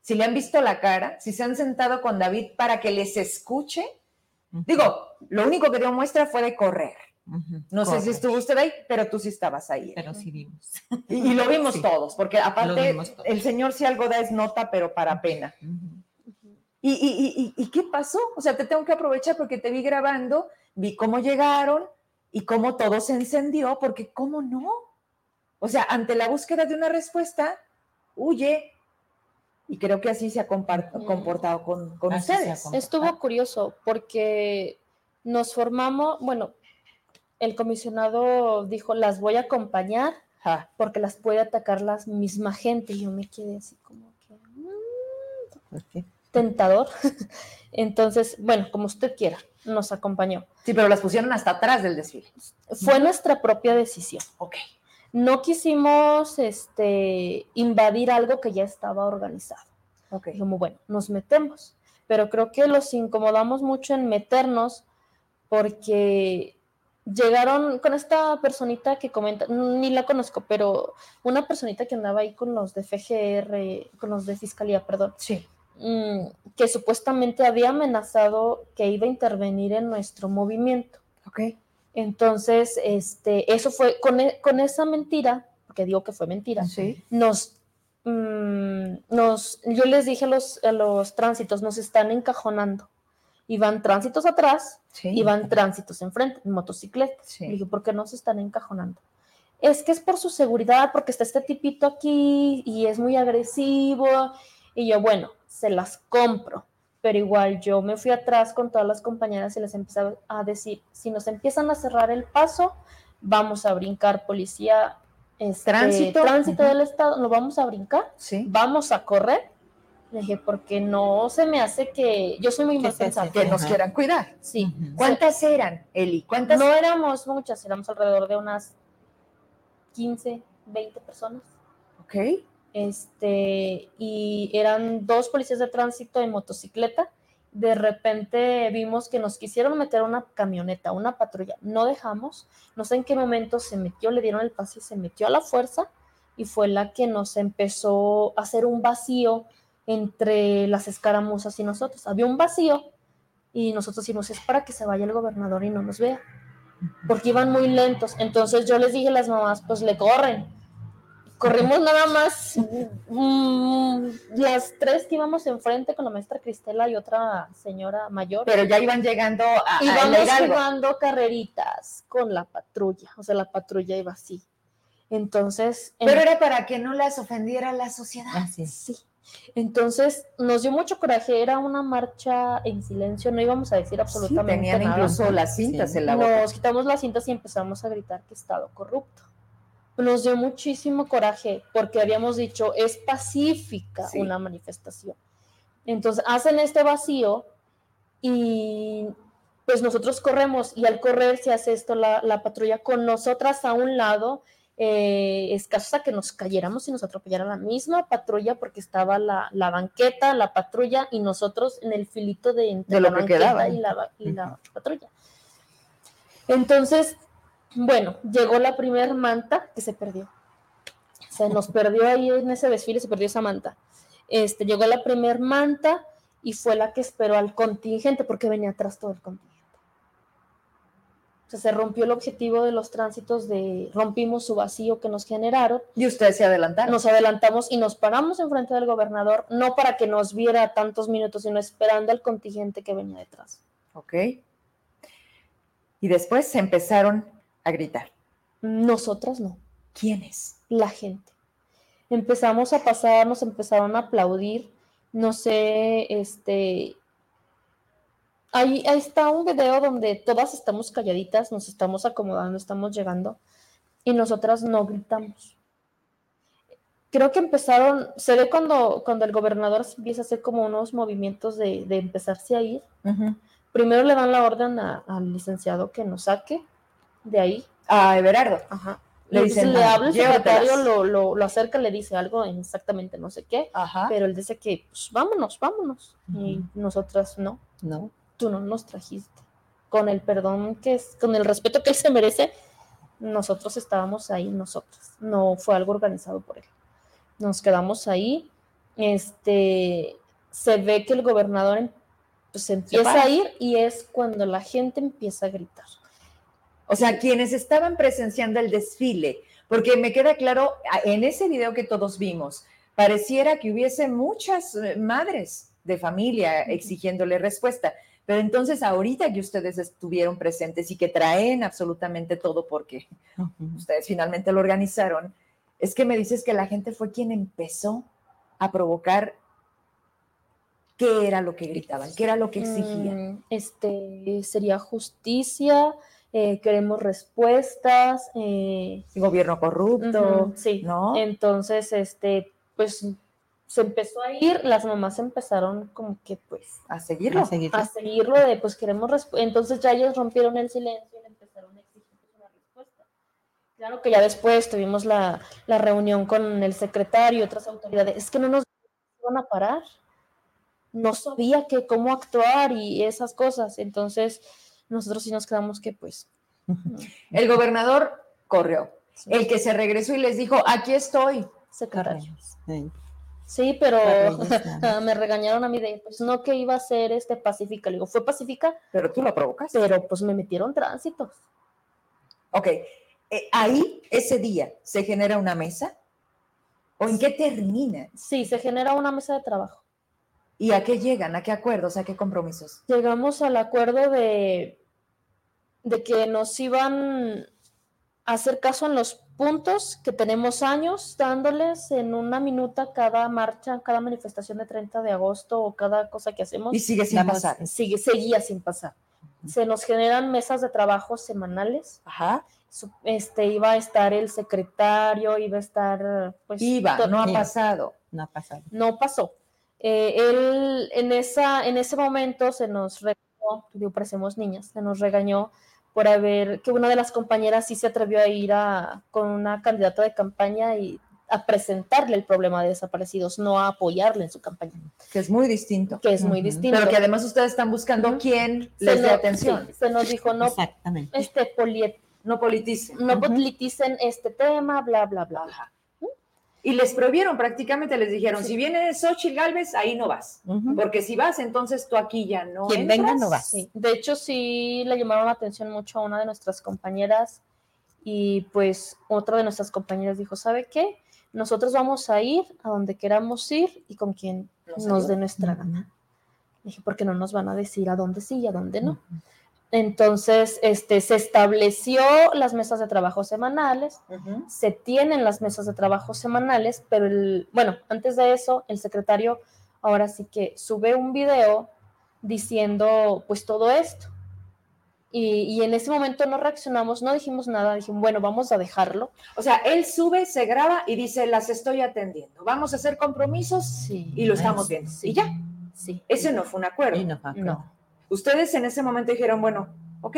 si le han visto la cara, si se han sentado con David para que les escuche. Digo, lo único que dio muestra fue de correr. No sé si estuvo usted ahí, pero tú sí estabas ahí. Pero sí vimos. Y, lo vimos todos, porque aparte el señor si algo da es nota, pero para pena. ¿Y, y, qué pasó? O sea, te tengo que aprovechar porque te vi grabando, vi cómo llegaron y cómo todo se encendió, porque ¿cómo no? O sea, ante la búsqueda de una respuesta, huye, y creo que así se ha comportado con, con ustedes. Estuvo curioso porque nos formamos, bueno, el comisionado dijo, las voy a acompañar porque las puede atacar la misma gente. Y yo me quedé así como que... Mm, tentador. Entonces, bueno, como usted quiera, nos acompañó. Sí, pero las pusieron hasta atrás del desfile. Fue nuestra propia decisión. Ok no quisimos este, invadir algo que ya estaba organizado. Okay. Como, bueno, nos metemos, pero creo que los incomodamos mucho en meternos porque llegaron con esta personita que comenta, ni la conozco, pero una personita que andaba ahí con los de FGR, con los de Fiscalía, perdón. Sí. Mm, que supuestamente había amenazado que iba a intervenir en nuestro movimiento. Ok. Entonces, este, eso fue con, e, con esa mentira, porque digo que fue mentira, nos, mm, nos, yo les dije a los, a los tránsitos, nos están encajonando. Y van tránsitos atrás y van tránsitos enfrente, en motocicletas. Y dije, ¿por qué no se están encajonando? Es que es por su seguridad, porque está este tipito aquí y es muy agresivo. Y yo, bueno, se las compro pero igual yo me fui atrás con todas las compañeras y les empecé a decir, si nos empiezan a cerrar el paso, vamos a brincar policía, este, tránsito, tránsito del estado, lo vamos a brincar, sí. vamos a correr. Le dije, porque no se me hace que, yo soy muy mal pensada. Que nos quieran cuidar. Sí. ¿Cuántas eran, Eli? ¿Cuántas? No éramos muchas, éramos alrededor de unas 15, 20 personas. Ok este, y eran dos policías de tránsito en motocicleta. De repente vimos que nos quisieron meter una camioneta, una patrulla. No dejamos, no sé en qué momento se metió, le dieron el pase y se metió a la fuerza y fue la que nos empezó a hacer un vacío entre las escaramuzas y nosotros. Había un vacío y nosotros decimos, es para que se vaya el gobernador y no nos vea. porque iban muy lentos. Entonces yo les dije a las mamás, pues le corren. Corrimos nada más mm, las tres que íbamos enfrente con la maestra Cristela y otra señora mayor. Pero ya iban llegando a... Jugando carreritas con la patrulla, o sea, la patrulla iba así. Entonces... Pero era para que no las ofendiera la sociedad. Así. Sí. Entonces nos dio mucho coraje, era una marcha en silencio, no íbamos a decir absolutamente sí, tenían incluso las cintas en la boca. Nos quitamos las cintas y empezamos a gritar que Estado corrupto. Nos dio muchísimo coraje porque habíamos dicho es pacífica una manifestación. Entonces hacen este vacío y pues nosotros corremos y al correr se hace esto la, la patrulla con nosotras a un lado eh, escasos a que nos cayéramos y nos atropellara la misma patrulla porque estaba la, banqueta, la patrulla y nosotros en el filito de entre la banqueta y, la, y la patrulla. Entonces, bueno, llegó la primera manta que se perdió. Se nos perdió ahí en ese desfile, se perdió esa manta. Este, llegó la primera manta y fue la que esperó al contingente porque venía atrás todo el contingente. O sea, se rompió el objetivo de los tránsitos de rompimos su vacío que nos generaron. Y ustedes se adelantaron. Nos adelantamos y nos paramos enfrente del gobernador, no para que nos viera tantos minutos, sino esperando al contingente que venía detrás. Ok. Y después se empezaron a gritar. Nosotras no. ¿Quiénes? La gente. Empezamos a pasar, nos empezaron a aplaudir. No sé, este, Ahí, está un video donde todas estamos calladitas, nos estamos acomodando, estamos llegando y nosotras no gritamos. Creo que empezaron, se ve cuando, cuando el gobernador empieza a hacer como unos movimientos de, empezarse a ir. Primero le dan la orden al licenciado que nos saque de ahí. A Everardo. Ajá. Le, dicen, le habla el secretario, lo, lo, acerca, le dice algo en exactamente no sé qué, pero él dice que, pues vámonos, vámonos. Y nosotras no. No tú no nos trajiste. Con el perdón que es, con el respeto que él se merece, nosotros estábamos ahí, nosotros. No fue algo organizado por él. Nos quedamos ahí. Este, se ve que el gobernador pues, empieza a ir y es cuando la gente empieza a gritar. O sea, quienes estaban presenciando el desfile, porque me queda claro, en ese video que todos vimos, pareciera que hubiese muchas eh, madres de familia exigiéndole respuesta. Pero entonces, ahorita que ustedes estuvieron presentes y que traen absolutamente todo porque ustedes finalmente lo organizaron, es que me dices que la gente fue quien empezó a provocar qué era lo que gritaban, qué era lo que exigían. Mm, este sería justicia, eh, queremos respuestas, eh, gobierno corrupto, sí, ¿no? Entonces, este, pues se empezó a ir, las mamás empezaron como que pues a seguirlo, a seguirlo, de pues queremos entonces ya ellos rompieron el silencio y empezaron a exigir pues, una respuesta. Claro que ya después tuvimos la, reunión con el secretario y otras autoridades, es que no nos iban a parar, no sabía que cómo actuar y esas cosas, entonces nosotros sí nos quedamos que pues... El gobernador corrió, el que se regresó y les dijo, aquí estoy. Secretario. Sí, pero me regañaron a mí de, pues no que iba a ser este pacífica. Le digo, fue pacífica. Pero tú lo provocas. Pero pues me metieron tránsitos. Ok. Eh, ahí, ese día, ¿se genera una mesa? ¿O en qué termina? Sí, se genera una mesa de trabajo. ¿Y a qué llegan? ¿A qué acuerdos? ¿A qué compromisos? Llegamos al acuerdo de, de que nos iban a hacer caso en los puntos que tenemos años dándoles en una minuta cada marcha, cada manifestación de 30 de agosto o cada cosa que hacemos. Y sigue sin pasar. Sigue, seguía sin pasar. Se nos generan mesas de trabajo semanales. Ajá. Este, iba a estar el secretario, iba a estar, pues. Iba, no ha pasado. No ha pasado. No pasó. Eh, él, en, esa, en ese momento se nos digo, parecemos niñas, se nos regañó por haber, que una de las compañeras sí se atrevió a ir a, con una candidata de campaña y a presentarle el problema de desaparecidos, no a apoyarle en su campaña. Que es muy distinto. Que es muy distinto. Pero que además ustedes están buscando quién les dé atención. se nos dijo, no, Este, no politicen. No politicen este tema, bla, bla, bla. ¿Mm? Y les prohibieron prácticamente, les dijeron, si viene Xochitl Galvez, ahí no vas, porque si vas, entonces tú aquí ya no Quien venga no vas. De hecho, sí le llamaron la atención mucho a una de nuestras compañeras y pues otra de nuestras compañeras dijo, ¿sabe qué? Nosotros vamos a ir a donde queramos ir y con quien nos, dé nuestra gana. Dije, porque no nos van a decir a dónde sí y a dónde no. Entonces, este, se estableció las mesas de trabajo semanales, se tienen las mesas de trabajo semanales, pero el, bueno, antes de eso, el secretario ahora sí que sube un video diciendo pues todo esto. Y, en ese momento no reaccionamos, no dijimos nada, dijimos, bueno, vamos a dejarlo. O sea, él sube, se graba y dice, las estoy atendiendo, vamos a hacer compromisos y lo estamos viendo. Y ya. Sí. Ese no fue un acuerdo. no, no. Ustedes en ese momento dijeron, bueno, ok.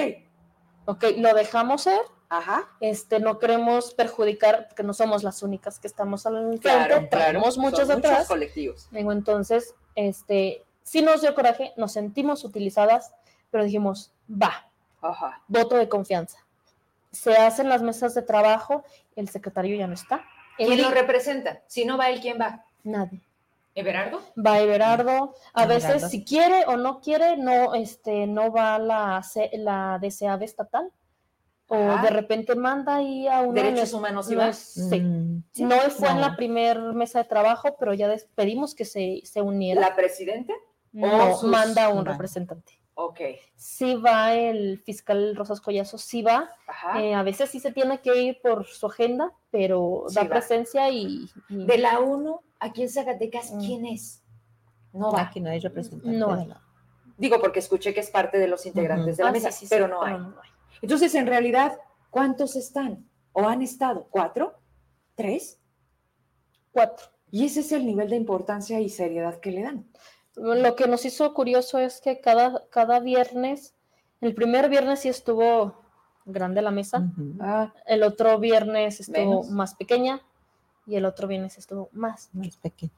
Ok, lo dejamos ser. Ajá. Este, no queremos perjudicar, porque no somos las únicas que estamos al frente, tenemos muchos atrás. Muchos colectivos. Digo, entonces, este, sí nos dio coraje, nos sentimos utilizadas, pero dijimos, va. Ajá. Voto de confianza. Se hacen las mesas de trabajo, el secretario ya no está. ¿Quién lo representa? Si no va él, ¿quién va? Nadie. ¿Everardo? Va Everardo. A veces, si quiere o no quiere, no, este, no va la, la DCAB estatal. O de repente manda ahí a un Derechos humanos y no, sí. Mm. no fue en la primer mesa de trabajo, pero ya pedimos que se, se uniera. ¿La presidenta? No, manda un representante. Ok. Sí va el fiscal Rosas Collazo, sí va. Eh, a veces sí se tiene que ir por su agenda, pero da presencia y, De la UNO aquí en Zacatecas, mm. ¿quién es? No va. Aquí no hay representante. No Digo, porque escuché que es parte de los integrantes de la ah, mesa, pero, no, hay. Entonces, en realidad, ¿cuántos están? ¿O han estado? ¿Cuatro? ¿Tres? Cuatro. Y ese es el nivel de importancia y seriedad que le dan. Lo que nos hizo curioso es que cada, cada viernes, el primer viernes sí estuvo grande la mesa, ah. el otro viernes estuvo más pequeña y el otro viernes estuvo más, más pequeña.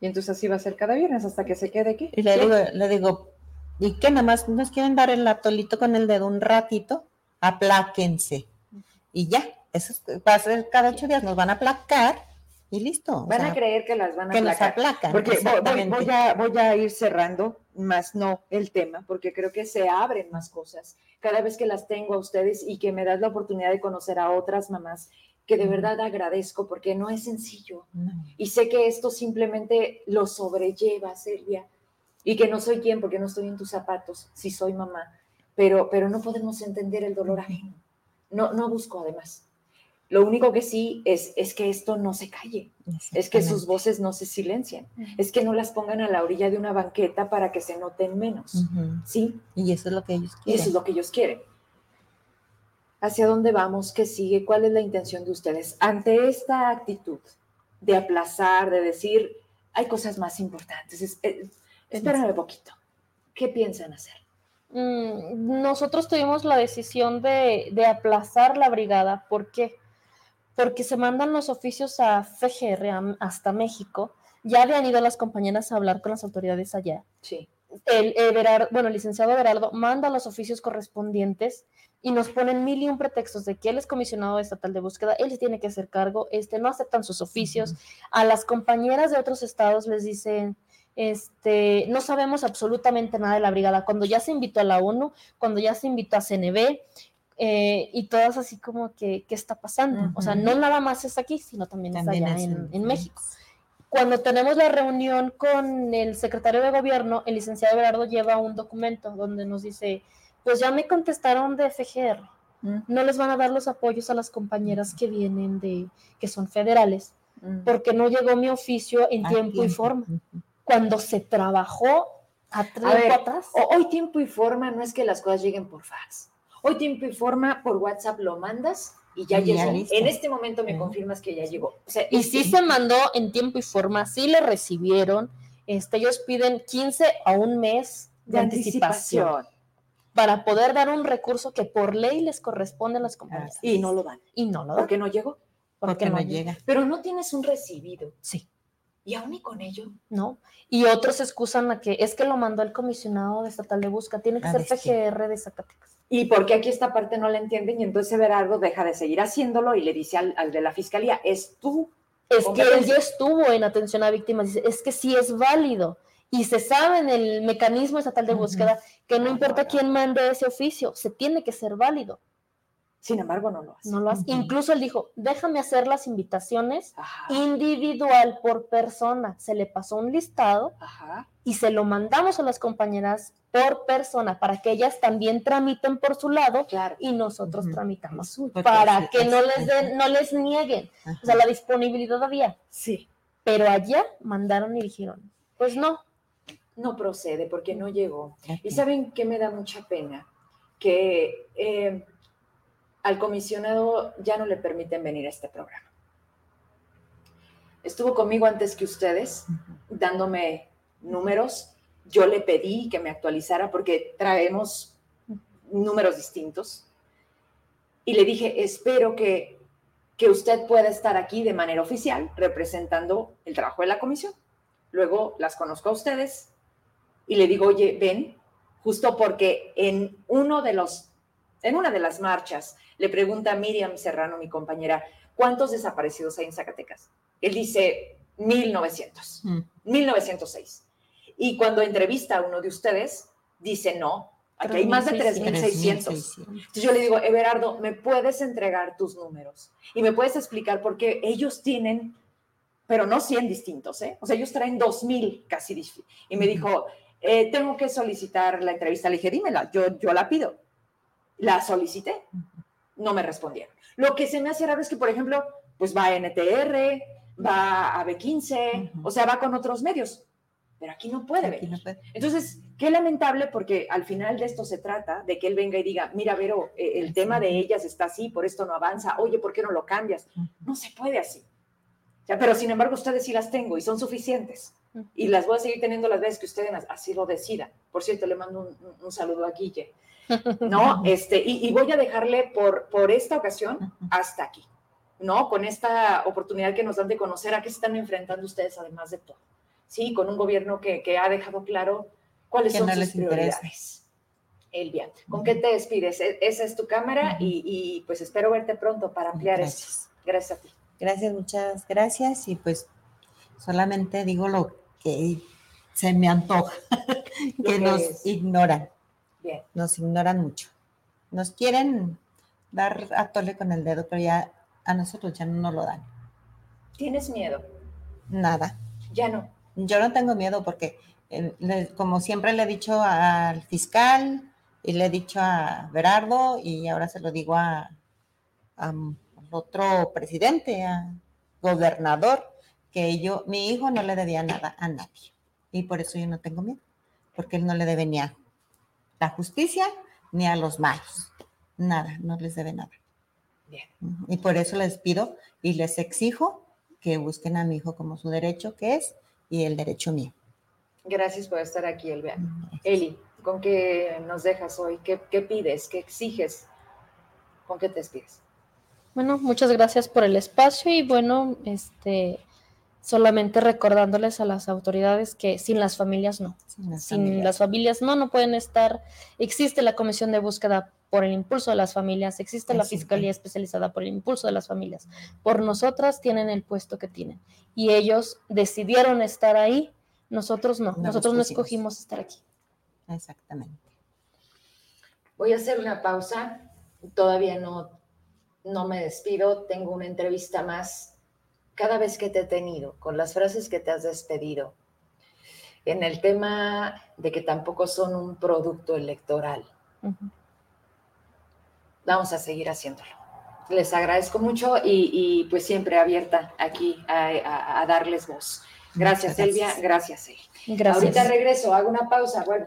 Y entonces así va a ser cada viernes hasta que se quede aquí. Y le, digo, le digo, ¿y qué nada más nos quieren dar el atolito con el dedo un ratito? Apláquense. Y ya, eso va a ser cada ocho días, nos van a aplacar y listo. Van a creer que las van a que nos aplacan. Porque voy, a, voy a ir cerrando, más no el tema, porque creo que se abren más cosas cada vez que las tengo a ustedes y que me das la oportunidad de conocer a otras mamás que de verdad agradezco porque no es sencillo. Y sé que esto simplemente lo sobrelleva, Silvia, y que no soy quien porque no estoy en tus zapatos, si soy mamá, pero, pero no podemos entender el dolor ajeno. No, no busco además. Lo único que sí es, es que esto no se calle, es que sus voces no se silencien, es que no las pongan a la orilla de una banqueta para que se noten menos. ¿Sí? Y eso es lo que ellos quieren. Eso es lo que ellos quieren. ¿Hacia dónde vamos? ¿Qué sigue? ¿Cuál es la intención de ustedes? Ante esta actitud de aplazar, de decir, hay cosas más importantes, es, eh, un poquito. ¿Qué piensan hacer? Mm, nosotros tuvimos la decisión de, de aplazar la brigada. ¿Por qué? porque se mandan los oficios a FGR hasta México. Ya habían ido las compañeras a hablar con las autoridades allá. Sí. El, bueno, el licenciado Berardo manda los oficios correspondientes y nos ponen mil y un pretextos de que él es comisionado estatal de búsqueda, él tiene que hacer cargo, este, no aceptan sus oficios. A las compañeras de otros estados les dicen, este, no sabemos absolutamente nada de la brigada. Cuando ya se invitó a la ONU, cuando ya se invitó a CNB, eh, y todas así como que, ¿qué está pasando? O sea, no nada más es aquí, sino también, es allá en, México. Cuando tenemos la reunión con el secretario de gobierno, el licenciado Gerardo lleva un documento donde nos dice, pues ya me contestaron de FGR, no les van a dar los apoyos a las compañeras que vienen de, que son federales, porque no llegó mi oficio en tiempo, y forma. Cuando se trabajó a atrás. Hoy tiempo y forma no es que las cosas lleguen por fax. Hoy tiempo y forma por WhatsApp lo mandas y ya llegó. en este momento me confirmas que ya llegó. y sí se mandó en tiempo y forma, sí le recibieron. Este, ellos piden 15 a un mes de, anticipación, para poder dar un recurso que por ley les corresponde a las compañías. Y no lo dan. Y no lo dan. ¿Por qué no llegó? Porque, no, llega. Pero no tienes un recibido. Sí. ¿Y aún y con ello? No. Y otros excusan a que es que lo mandó el comisionado de estatal de busca, tiene que ser PGR de Zacatecas y porque aquí esta parte no la entienden y entonces Everardo deja de seguir haciéndolo y le dice al, de la fiscalía, es tu Es que él ya estuvo en atención a víctimas, dice, es que sí es válido y se sabe en el mecanismo estatal de búsqueda que no importa quién mande ese oficio, se tiene que ser válido. Sin embargo, no lo hace. No lo hace. Incluso él dijo, déjame hacer las invitaciones individual por persona. Se le pasó un listado y se lo mandamos a las compañeras por persona para que ellas también tramiten por su lado y nosotros tramitamos para que no les den, no les nieguen. O sea, la disponibilidad había. Sí. Pero allá mandaron y dijeron, pues no. No procede porque no llegó. Y saben que me da mucha pena que eh, al comisionado ya no le permiten venir a este programa. Estuvo conmigo antes que ustedes, dándome números. Yo le pedí que me actualizara porque traemos números distintos. Y le dije, espero que, que usted pueda estar aquí de manera oficial representando el trabajo de la comisión. Luego las conozco a ustedes y le digo, oye, ven, justo porque en uno de los, en una de las marchas le pregunta a Miriam Serrano, mi compañera, ¿cuántos desaparecidos hay en Zacatecas? Él dice 1900, 1906. Mm. Y cuando entrevista a uno de ustedes, dice no, aquí hay más de 3600. Entonces yo le digo, Everardo, ¿me puedes entregar tus números? Y me puedes explicar por qué ellos tienen, pero no 100 distintos, ¿eh? O sea, ellos traen 2000 casi. Y me dijo, eh, tengo que solicitar la entrevista. Le dije, dímela, yo, yo la pido. La solicité no me respondieron. Lo que se me hace raro es que, por ejemplo, pues va a NTR, va a B15, o sea, va con otros medios, pero aquí no puede venir. Entonces, qué lamentable porque al final de esto se trata de que él venga y diga, mira, Vero, eh, el tema de ellas está así, por esto no avanza, oye, ¿por qué no lo cambias? No se puede así. pero sin embargo, ustedes sí las tengo y son suficientes. Y las voy a seguir teniendo las veces que ustedes así lo decidan. Por cierto, le mando un saludo a Guille. ¿no? Este, y, voy a dejarle por, por esta ocasión hasta aquí, ¿no? Con esta oportunidad que nos dan de conocer a qué se están enfrentando ustedes, además de todo, ¿sí? Con un gobierno que, ha dejado claro cuáles son sus prioridades. Elvia, ¿con qué te despides? E, esa es tu cámara y, pues espero verte pronto para ampliar gracias. Gracias a ti. Gracias, muchas gracias y pues solamente digo lo que se me antoja, que nos ignoran. Nos ignoran mucho. Nos quieren dar a tole con el dedo, pero ya a nosotros ya no nos lo dan. ¿Tienes miedo? Nada. Ya no. Yo no tengo miedo porque, eh, como siempre le he dicho al fiscal y le he dicho a Berardo y ahora se lo digo a, otro presidente, a gobernador, que yo, mi hijo no le debía nada a nadie. Y por eso yo no tengo miedo, porque él no le debe ni a la justicia ni a los malos. Nada, no les debe nada. Bien. Y por eso les pido y les exijo que busquen a mi hijo como su derecho que es y el derecho mío. Gracias por estar aquí, Elvia. Eli, ¿con qué nos dejas hoy? ¿Qué, ¿Qué, pides? ¿Qué exiges? ¿Con qué te despides? Bueno, muchas gracias por el espacio y bueno, este, solamente recordándoles a las autoridades que sin las familias no. Sin, las, familias. no, no pueden estar. Existe la Comisión de Búsqueda por el impulso de las familias, existe la Fiscalía Especializada por el impulso de las familias. Por nosotras tienen el puesto que tienen. Y ellos decidieron estar ahí, nosotros no. nosotros no escogimos estar aquí. Exactamente. Voy a hacer una pausa. Todavía no, no me despido. Tengo una entrevista más cada vez que te he tenido, con las frases que te has despedido, en el tema de que tampoco son un producto electoral. Vamos a seguir haciéndolo. Les agradezco mucho y, pues siempre abierta aquí a, darles voz. Gracias, Silvia. Gracias, Gracias. Ahorita regreso, hago una pausa. Bueno.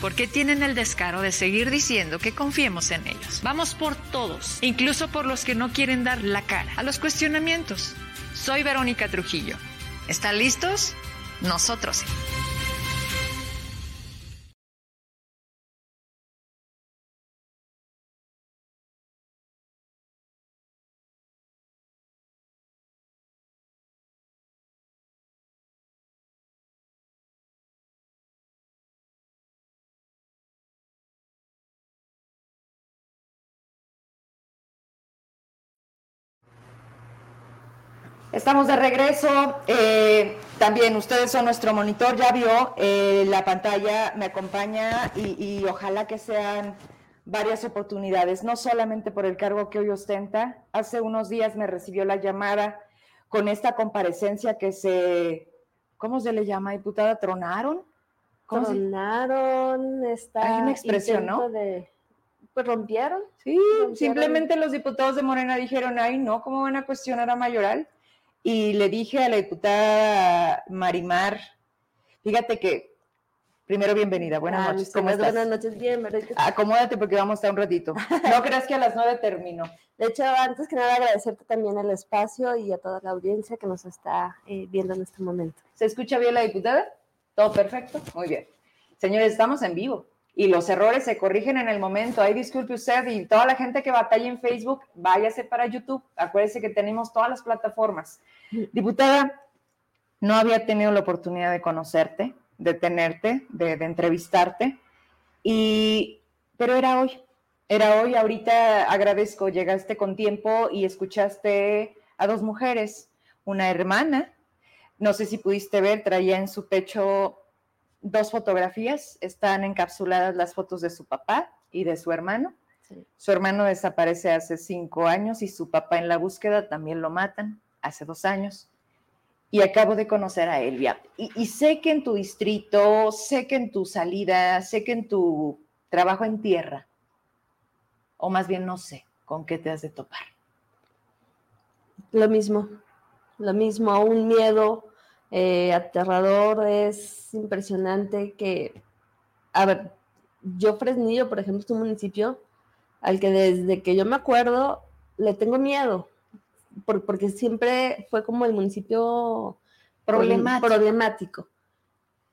porque tienen el descaro de seguir diciendo que confiemos en ellos. Vamos por todos, incluso por los que no quieren dar la cara a los cuestionamientos. Soy Verónica Trujillo. ¿Están listos? Nosotros sí. Estamos de regreso. Eh, también ustedes son nuestro monitor, ya vio eh, la pantalla, me acompaña y, ojalá que sean varias oportunidades, no solamente por el cargo que hoy ostenta. Hace unos días me recibió la llamada con esta comparecencia que se, ¿cómo se le llama, diputada? ¿Tronaron? Tronaron, está. Hay una expresión, ¿no? De, pues rompieron. Sí, simplemente los diputados de Morena dijeron, ay, no, ¿cómo van a cuestionar a Mayoral? Y le dije a la diputada Marimar, fíjate que, primero bienvenida, buenas ah, noches, ¿cómo estás? Buenas noches, bien, Acomódate porque vamos a estar un ratito. No creas que a las nueve termino. De hecho, antes que nada agradecerte también el espacio y a toda la audiencia que nos está eh, viendo en este momento. ¿Se escucha bien la diputada? ¿Todo perfecto? Muy bien. Señores, estamos en vivo y los errores se corrigen en el momento. Ahí disculpe usted y toda la gente que batalla en Facebook, váyase para YouTube. Acuérdese que tenemos todas las plataformas. Diputada, no había tenido la oportunidad de conocerte, de tenerte, de, entrevistarte, y, pero era hoy. Era hoy, ahorita agradezco, llegaste con tiempo y escuchaste a dos mujeres, una hermana, no sé si pudiste ver, traía en su pecho dos fotografías, están encapsuladas las fotos de su papá y de su hermano. Su hermano desaparece hace cinco años y su papá en la búsqueda también lo matan hace dos años. Y acabo de conocer a Elvia. Y, y sé que en tu distrito, sé que en tu salida, sé que en tu trabajo en tierra, o más bien no sé con qué te has de topar. Lo mismo, lo mismo, un miedo, eh, aterrador, es impresionante que, a ver, yo Fresnillo, por ejemplo, es un municipio al que desde que yo me acuerdo le tengo miedo, porque siempre fue como el municipio problemático. problemático.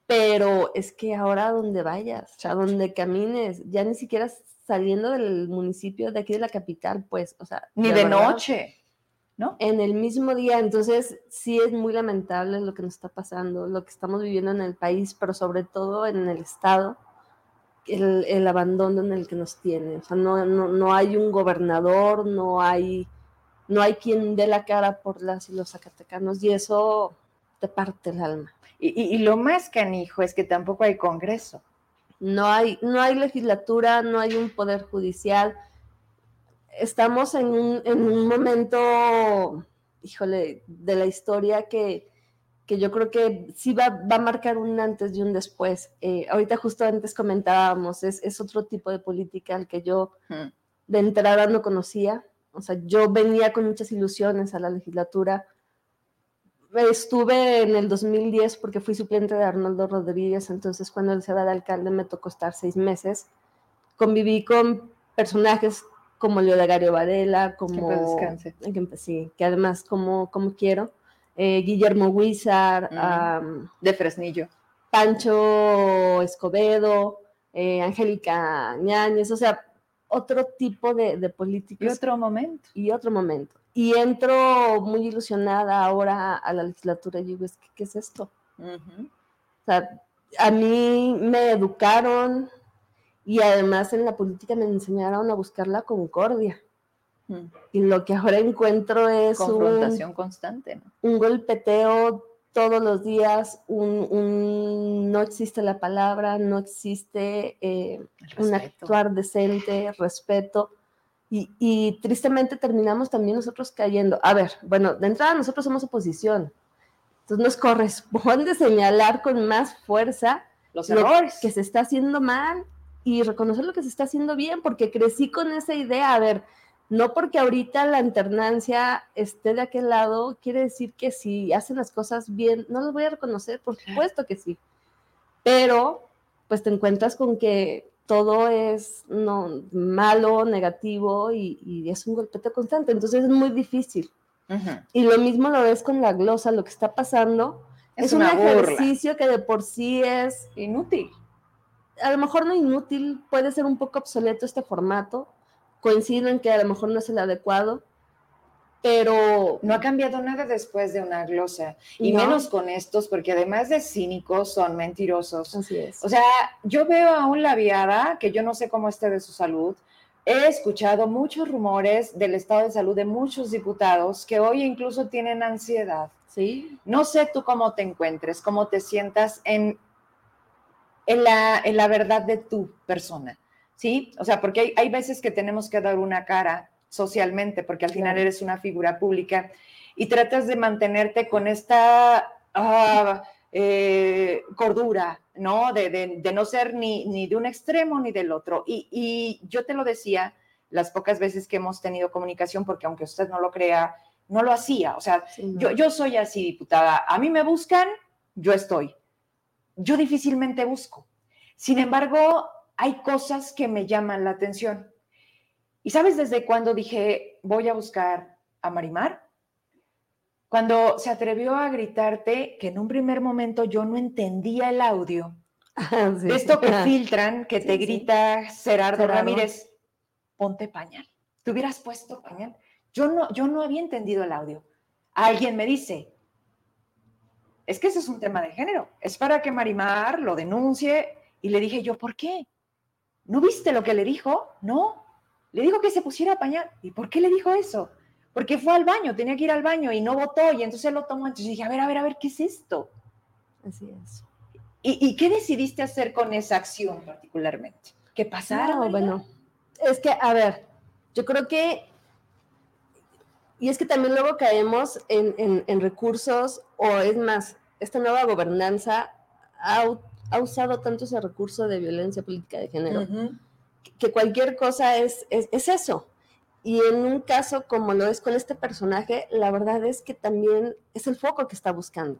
Pero es que ahora donde vayas, a donde camines, ya ni siquiera saliendo del municipio de aquí de la capital, pues, o sea. Ni de noche. En el mismo día, entonces sí es muy lamentable lo que nos está pasando, lo que estamos viviendo en el país, pero sobre todo en el Estado, el, abandono en el que nos tiene. O sea, no, no, hay un gobernador, no hay, no hay quien dé la cara por las y los zacatecanos, y eso te parte el alma. Y, y, lo más canijo es que tampoco hay Congreso. No hay, no hay legislatura, no hay un poder judicial estamos en un, momento, híjole, de la historia que, yo creo que sí va, a marcar un antes y un después. Eh, ahorita justo antes comentábamos, es, otro tipo de política al que yo de entrada no conocía. O sea, yo venía con muchas ilusiones a la legislatura. Estuve en el 2010 porque fui suplente de Arnoldo Rodríguez, entonces cuando él se va de alcalde me tocó estar seis meses. Conviví con personajes como Leodario Varela, como... Que, sí, que además como, como quiero. Eh, Guillermo Huizar. de Fresnillo. Pancho Escobedo. eh, Angélica Ñáñez, o sea, otro tipo de, de políticos. Y otro momento. Y otro momento. Y entro muy ilusionada ahora a la legislatura y digo, ¿qué, es esto? O sea, a mí me educaron y además en la política me enseñaron a buscar la concordia. Mm. Y lo que ahora encuentro es confrontación constante, un golpeteo todos los días, un, no existe la palabra, no existe eh, un actuar decente, respeto. Y, y, tristemente terminamos también nosotros cayendo. A ver, bueno, de entrada nosotros somos oposición. Entonces nos corresponde señalar con más fuerza los errores que se está haciendo mal y reconocer lo que se está haciendo bien, porque crecí con esa idea. A ver, no porque ahorita la alternancia esté de aquel lado, quiere decir que si hacen las cosas bien, no las voy a reconocer, por supuesto que sí. Pero, pues te encuentras con que todo es no, malo, negativo y, es un golpete constante. Entonces es muy difícil. Y lo mismo lo ves con la glosa, lo que está pasando. Es, un ejercicio que de por sí es inútil. A lo mejor no inútil, puede ser un poco obsoleto este formato, coincido en que a lo mejor no es el adecuado, pero... No ha cambiado nada después de una glosa, y menos con estos, porque además de cínicos, son mentirosos. Así es. O sea, yo veo a un labiada, que yo no sé cómo esté de su salud, he escuchado muchos rumores del estado de salud de muchos diputados que hoy incluso tienen ansiedad. Sí. No sé tú cómo te encuentres, cómo te sientas en, en, la, en la verdad de tu persona. ¿sí? O sea, porque hay, veces que tenemos que dar una cara socialmente, porque al final eres una figura pública y tratas de mantenerte con esta ah, eh, cordura, ¿no? De, no ser ni, de un extremo ni del otro. Y, yo te lo decía las pocas veces que hemos tenido comunicación, porque aunque usted no lo crea, no lo hacía. O sea, yo, yo soy así, diputada. A mí me buscan, yo estoy. Yo difícilmente busco. Sin embargo, hay cosas que me llaman la atención. ¿Y sabes desde cuándo dije, voy a buscar a Marimar? Cuando se atrevió a gritarte que en un primer momento yo no entendía el audio. Ah, Esto que filtran, que te grita Gerardo, Ramírez, ponte pañal. ¿Te hubieras puesto pañal? Yo no, yo no había entendido el audio. Alguien me dice, es que ese es un tema de género, es para que Marimar lo denuncie. Y le dije yo, ¿por qué? ¿No viste lo que le dijo? No. Le dijo que se pusiera a pañal. ¿Y por qué le dijo eso? Porque fue al baño, tenía que ir al baño y no votó y entonces lo tomó. Entonces dije, a ver, a ver, a ver, ¿qué es esto? Así es. ¿Y, qué decidiste hacer con esa acción particularmente? ¿Qué pasara? bueno, es que, a ver, yo creo que, y es que también luego caemos en, recursos, o es más, esta nueva gobernanza ha usado tanto ese recurso de violencia política de género, que cualquier cosa es, es, eso. Y en un caso como lo es con este personaje, la verdad es que también es el foco que está buscando.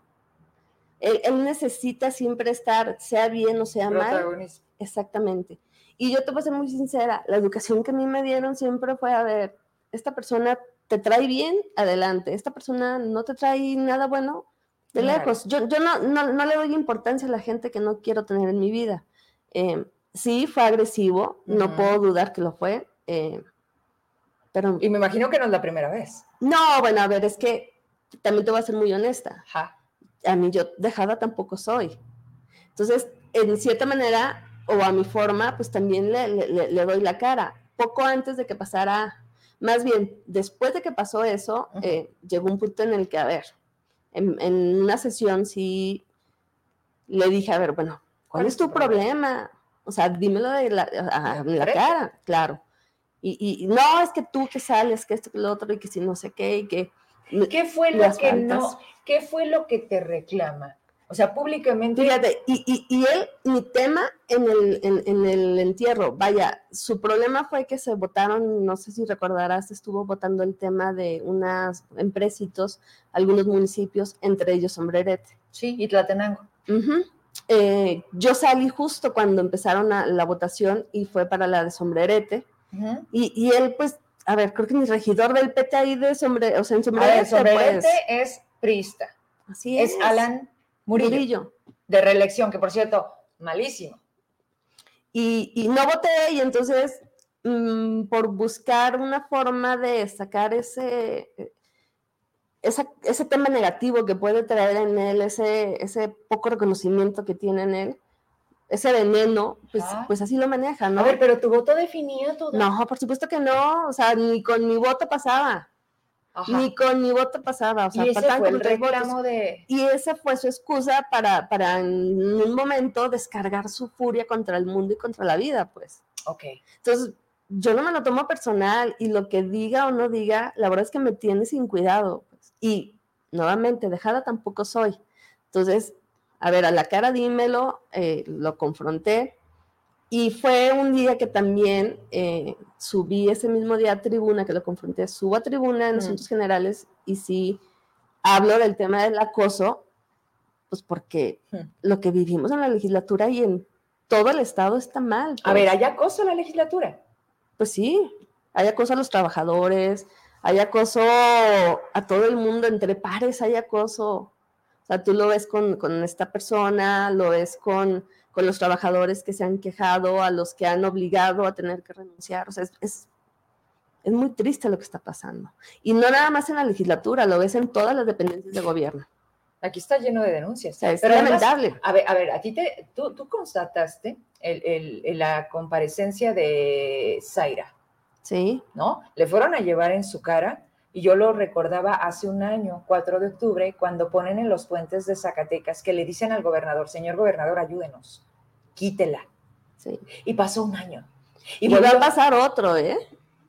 Él, necesita siempre estar, sea bien o sea mal. Exactamente. Y yo te voy a ser muy sincera, la educación que a mí me dieron siempre fue, a ver, esta persona te trae bien, adelante. Esta persona no te trae nada bueno, de lejos. Yo, yo no, no, le doy importancia a la gente que no quiero tener en mi vida. Eh, sí, fue agresivo, no puedo dudar que lo fue. Eh, pero... Y me imagino que no es la primera vez. No, bueno, a ver, es que también te voy a ser muy honesta. A mí yo dejada tampoco soy. Entonces, en cierta manera, o a mi forma, pues también le, le, doy la cara. Poco antes de que pasara, más bien, después de que pasó eso, eh, llegó un punto en el que, a ver, en, una sesión sí le dije, a ver, bueno, ¿cuál, es tu problema? O sea, dímelo de la, la cara, claro. Y, no, es que tú que sales, que esto, que lo otro, y que si no sé qué, y que... ¿Qué fue lo que no, qué fue lo que te reclama? O sea, públicamente. Fíjate, y, y, él, mi tema en el, en, el entierro, vaya, su problema fue que se votaron, no sé si recordarás, estuvo votando el tema de unas empréstitos, algunos municipios, entre ellos Sombrerete. Sí, y Tlatenango. Eh, yo salí justo cuando empezaron la votación y fue para la de Sombrerete. y, y, él, pues, a ver, creo que mi regidor del PT ahí de Sombrerete, o sea, en Sombrerete. sombrerete pues es prista. Así es. Es Alan Murillo, de reelección, que por cierto, malísimo. y, no voté y entonces mm, por buscar una forma de sacar ese, ese tema negativo que puede traer en él, ese, ese poco reconocimiento que tiene en él, ese veneno, pues, pues así lo maneja, ¿no? A ver, pero tu voto definía todo. No, por supuesto que no, o sea, ni con mi voto pasaba. Ni con mi voto pasaba, o sea, y ese fue el reclamo de... Y esa fue su excusa para, para en un momento descargar su furia contra el mundo y contra la vida, pues. Ok. Entonces, yo no me lo tomo personal y lo que diga o no diga, la verdad es que me tiene sin cuidado. Pues. Y nuevamente, dejada tampoco soy. Entonces, a ver, a la cara dímelo, eh, lo confronté. Y fue un día que también eh, subí ese mismo día a tribuna, que lo confronté, subo a tribuna en asuntos generales y sí hablo del tema del acoso, pues porque lo que vivimos en la legislatura y en todo el Estado está mal. A ver, ¿hay acoso en la legislatura? Pues sí, hay acoso a los trabajadores, hay acoso a todo el mundo, entre pares hay acoso. O sea, tú lo ves con, esta persona, lo ves con, los trabajadores que se han quejado, a los que han obligado a tener que renunciar. O sea, es, es, muy triste lo que está pasando. Y no nada más en la legislatura, lo ves en todas las dependencias de gobierno. Aquí está lleno de denuncias. O sea, es lamentable. a ver, a ver, a ti te, tú, constataste la comparecencia de Zaira. Sí. ¿No? Le fueron a llevar en su cara y yo lo recordaba hace un año, 4 de octubre, cuando ponen en los puentes de Zacatecas que le dicen al gobernador, señor gobernador, ayúdenos, quítela. Sí. Y pasó un año. Y, volvió a pasar otro, ¿eh?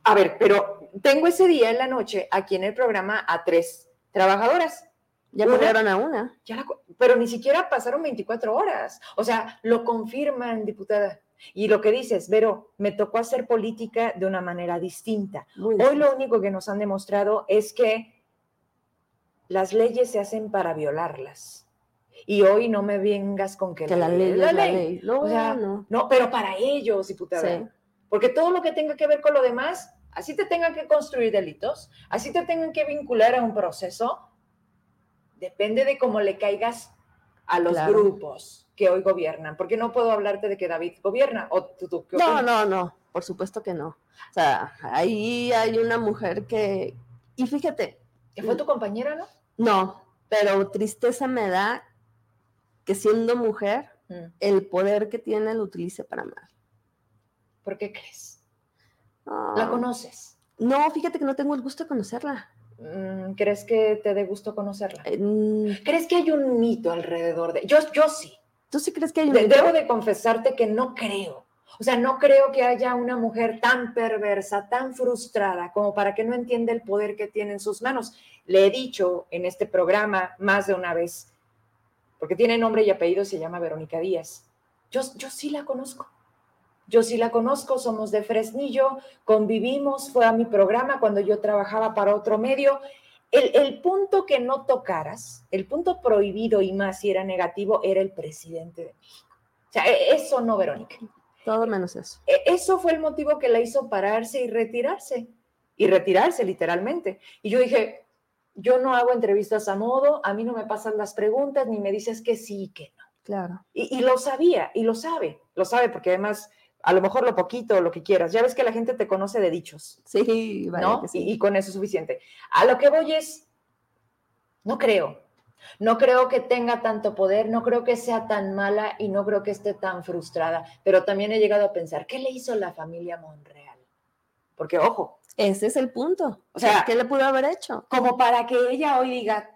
A ver, pero tengo ese día en la noche aquí en el programa a tres trabajadoras. Ya corrieron a una. pero ni siquiera pasaron 24 horas. O sea, lo confirman, diputada. Y lo que dices, Vero, me tocó hacer política de una manera distinta. Hoy lo único que nos han demostrado es que las leyes se hacen para violarlas. Y hoy no me vengas con que, la, ley es la, ley. No, no. pero para ellos, diputada. Porque todo lo que tenga que ver con lo demás, así te tengan que construir delitos, así te tengan que vincular a un proceso, depende de cómo le caigas a los grupos que hoy gobiernan, porque no puedo hablarte de que David gobierna. ¿O no, no, no, por supuesto que no. O sea, ahí hay una mujer que, y fíjate. ¿Que fue tu compañera, no? No, pero tristeza me da que siendo mujer, mm. el poder que tiene lo utilice para mal. ¿Por qué crees? ¿La conoces? No, fíjate que no tengo el gusto de conocerla. Mm, ¿Crees que te dé gusto conocerla? Eh, ¿Crees que hay un mito alrededor de...? Yo, yo sí. ¿Tú sí crees que hay un Debo de confesarte que no creo. O sea, no creo que haya una mujer tan perversa, tan frustrada, como para que no entienda el poder que tiene en sus manos. Le he dicho en este programa más de una vez, porque tiene nombre y apellido, se llama Verónica Díaz. Yo, yo sí la conozco. Yo sí la conozco, somos de Fresnillo, convivimos, fue a mi programa cuando yo trabajaba para otro medio el, punto que no tocaras, el punto prohibido y más si era negativo, era el presidente de México. O sea, e, eso no, Verónica. Todo menos eso. E, eso fue el motivo que la hizo pararse y retirarse. Y retirarse, literalmente. Y yo dije, yo no hago entrevistas a modo, a mí no me pasan las preguntas, ni me dices que sí y que no. Claro. Y, y lo sabía, y lo sabe, lo sabe, porque además a lo mejor lo poquito, lo que quieras. Ya ves que la gente te conoce de dichos. Sí, vale ¿no? Y, con eso es suficiente. A lo que voy es, no creo. No creo que tenga tanto poder, no creo que sea tan mala y no creo que esté tan frustrada, pero también he llegado a pensar, ¿qué le hizo la familia Monreal? Porque, ojo. Ese es el punto. O sea, ¿qué le pudo haber hecho? Como para que ella hoy diga,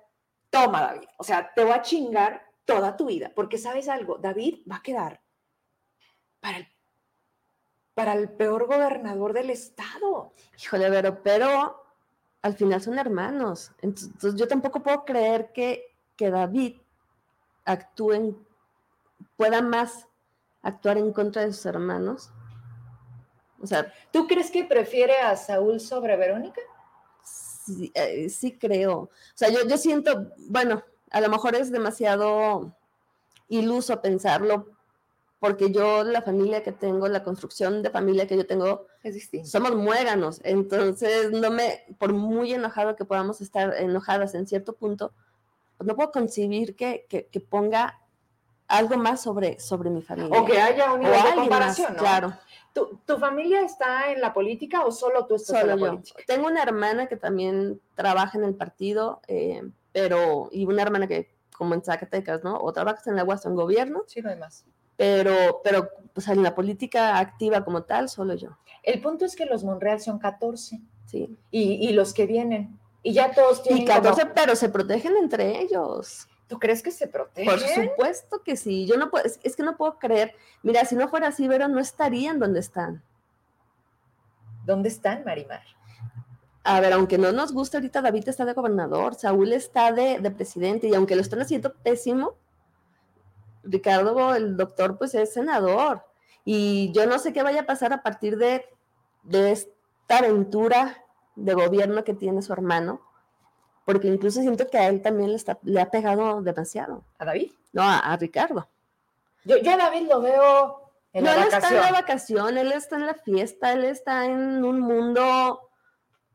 toma David, o sea, te voy a chingar toda tu vida, porque sabes algo, David va a quedar para el para el peor gobernador del estado. Híjole, pero, pero al final son hermanos. Entonces yo tampoco puedo creer que, que David actúe, pueda más actuar en contra de sus hermanos. O sea, ¿tú crees que prefiere a Saúl sobre Verónica? Sí, eh, sí creo. O sea, yo, yo siento, bueno, a lo mejor es demasiado iluso pensarlo, porque yo la familia que tengo, la construcción de familia que yo tengo, es somos muéganos, entonces no me, por muy enojado que podamos estar enojadas en cierto punto, no puedo concebir que, que, ponga algo más sobre, sobre mi familia. O que haya un nivel de comparación, ¿no? Claro. ¿Tu, familia está en la política o solo tú estás en la política? Tengo una hermana que también trabaja en el partido, eh, pero, y una hermana que, como en Zacatecas, ¿no? O trabajas en la UAS en gobierno. Sí, no hay más. Pero, pero, pues en la política activa como tal, solo yo. El punto es que los Monreal son 14. Sí. Y, los que vienen. Y ya todos tienen. Y 14, pero se protegen entre ellos. ¿Tú crees que se protegen? Por supuesto que sí. Yo no puedo, es, que no puedo creer. Mira, si no fuera así, Vero, no estarían donde están. ¿Dónde están, Marimar? A ver, aunque no nos guste ahorita, David está de gobernador, Saúl está de, presidente, y aunque lo están haciendo pésimo, Ricardo, el doctor, pues es senador. Y yo no sé qué vaya a pasar a partir de, de esta aventura de gobierno que tiene su hermano porque incluso siento que a él también le, está, le ha pegado demasiado. ¿A David? No, a, Ricardo. Yo, yo, a David lo veo en no, la vacación. él está en la vacación, él está en la fiesta, él está en un mundo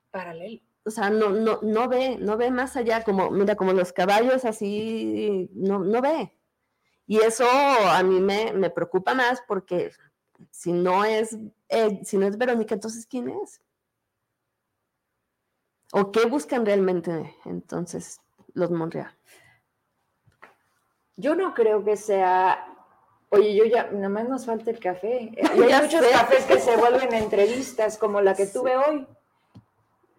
paralelo. O sea, no, no, no ve, no ve más allá, como, mira, como los caballos así, no, no ve. Y eso a mí me, me preocupa más porque si no es, eh, si no es Verónica, entonces ¿quién es? ¿O qué buscan realmente entonces los Monreal? Yo no creo que sea. Oye, yo ya, nada más nos falta el café. hay muchos cafés que se vuelven entrevistas, como la que tuve hoy.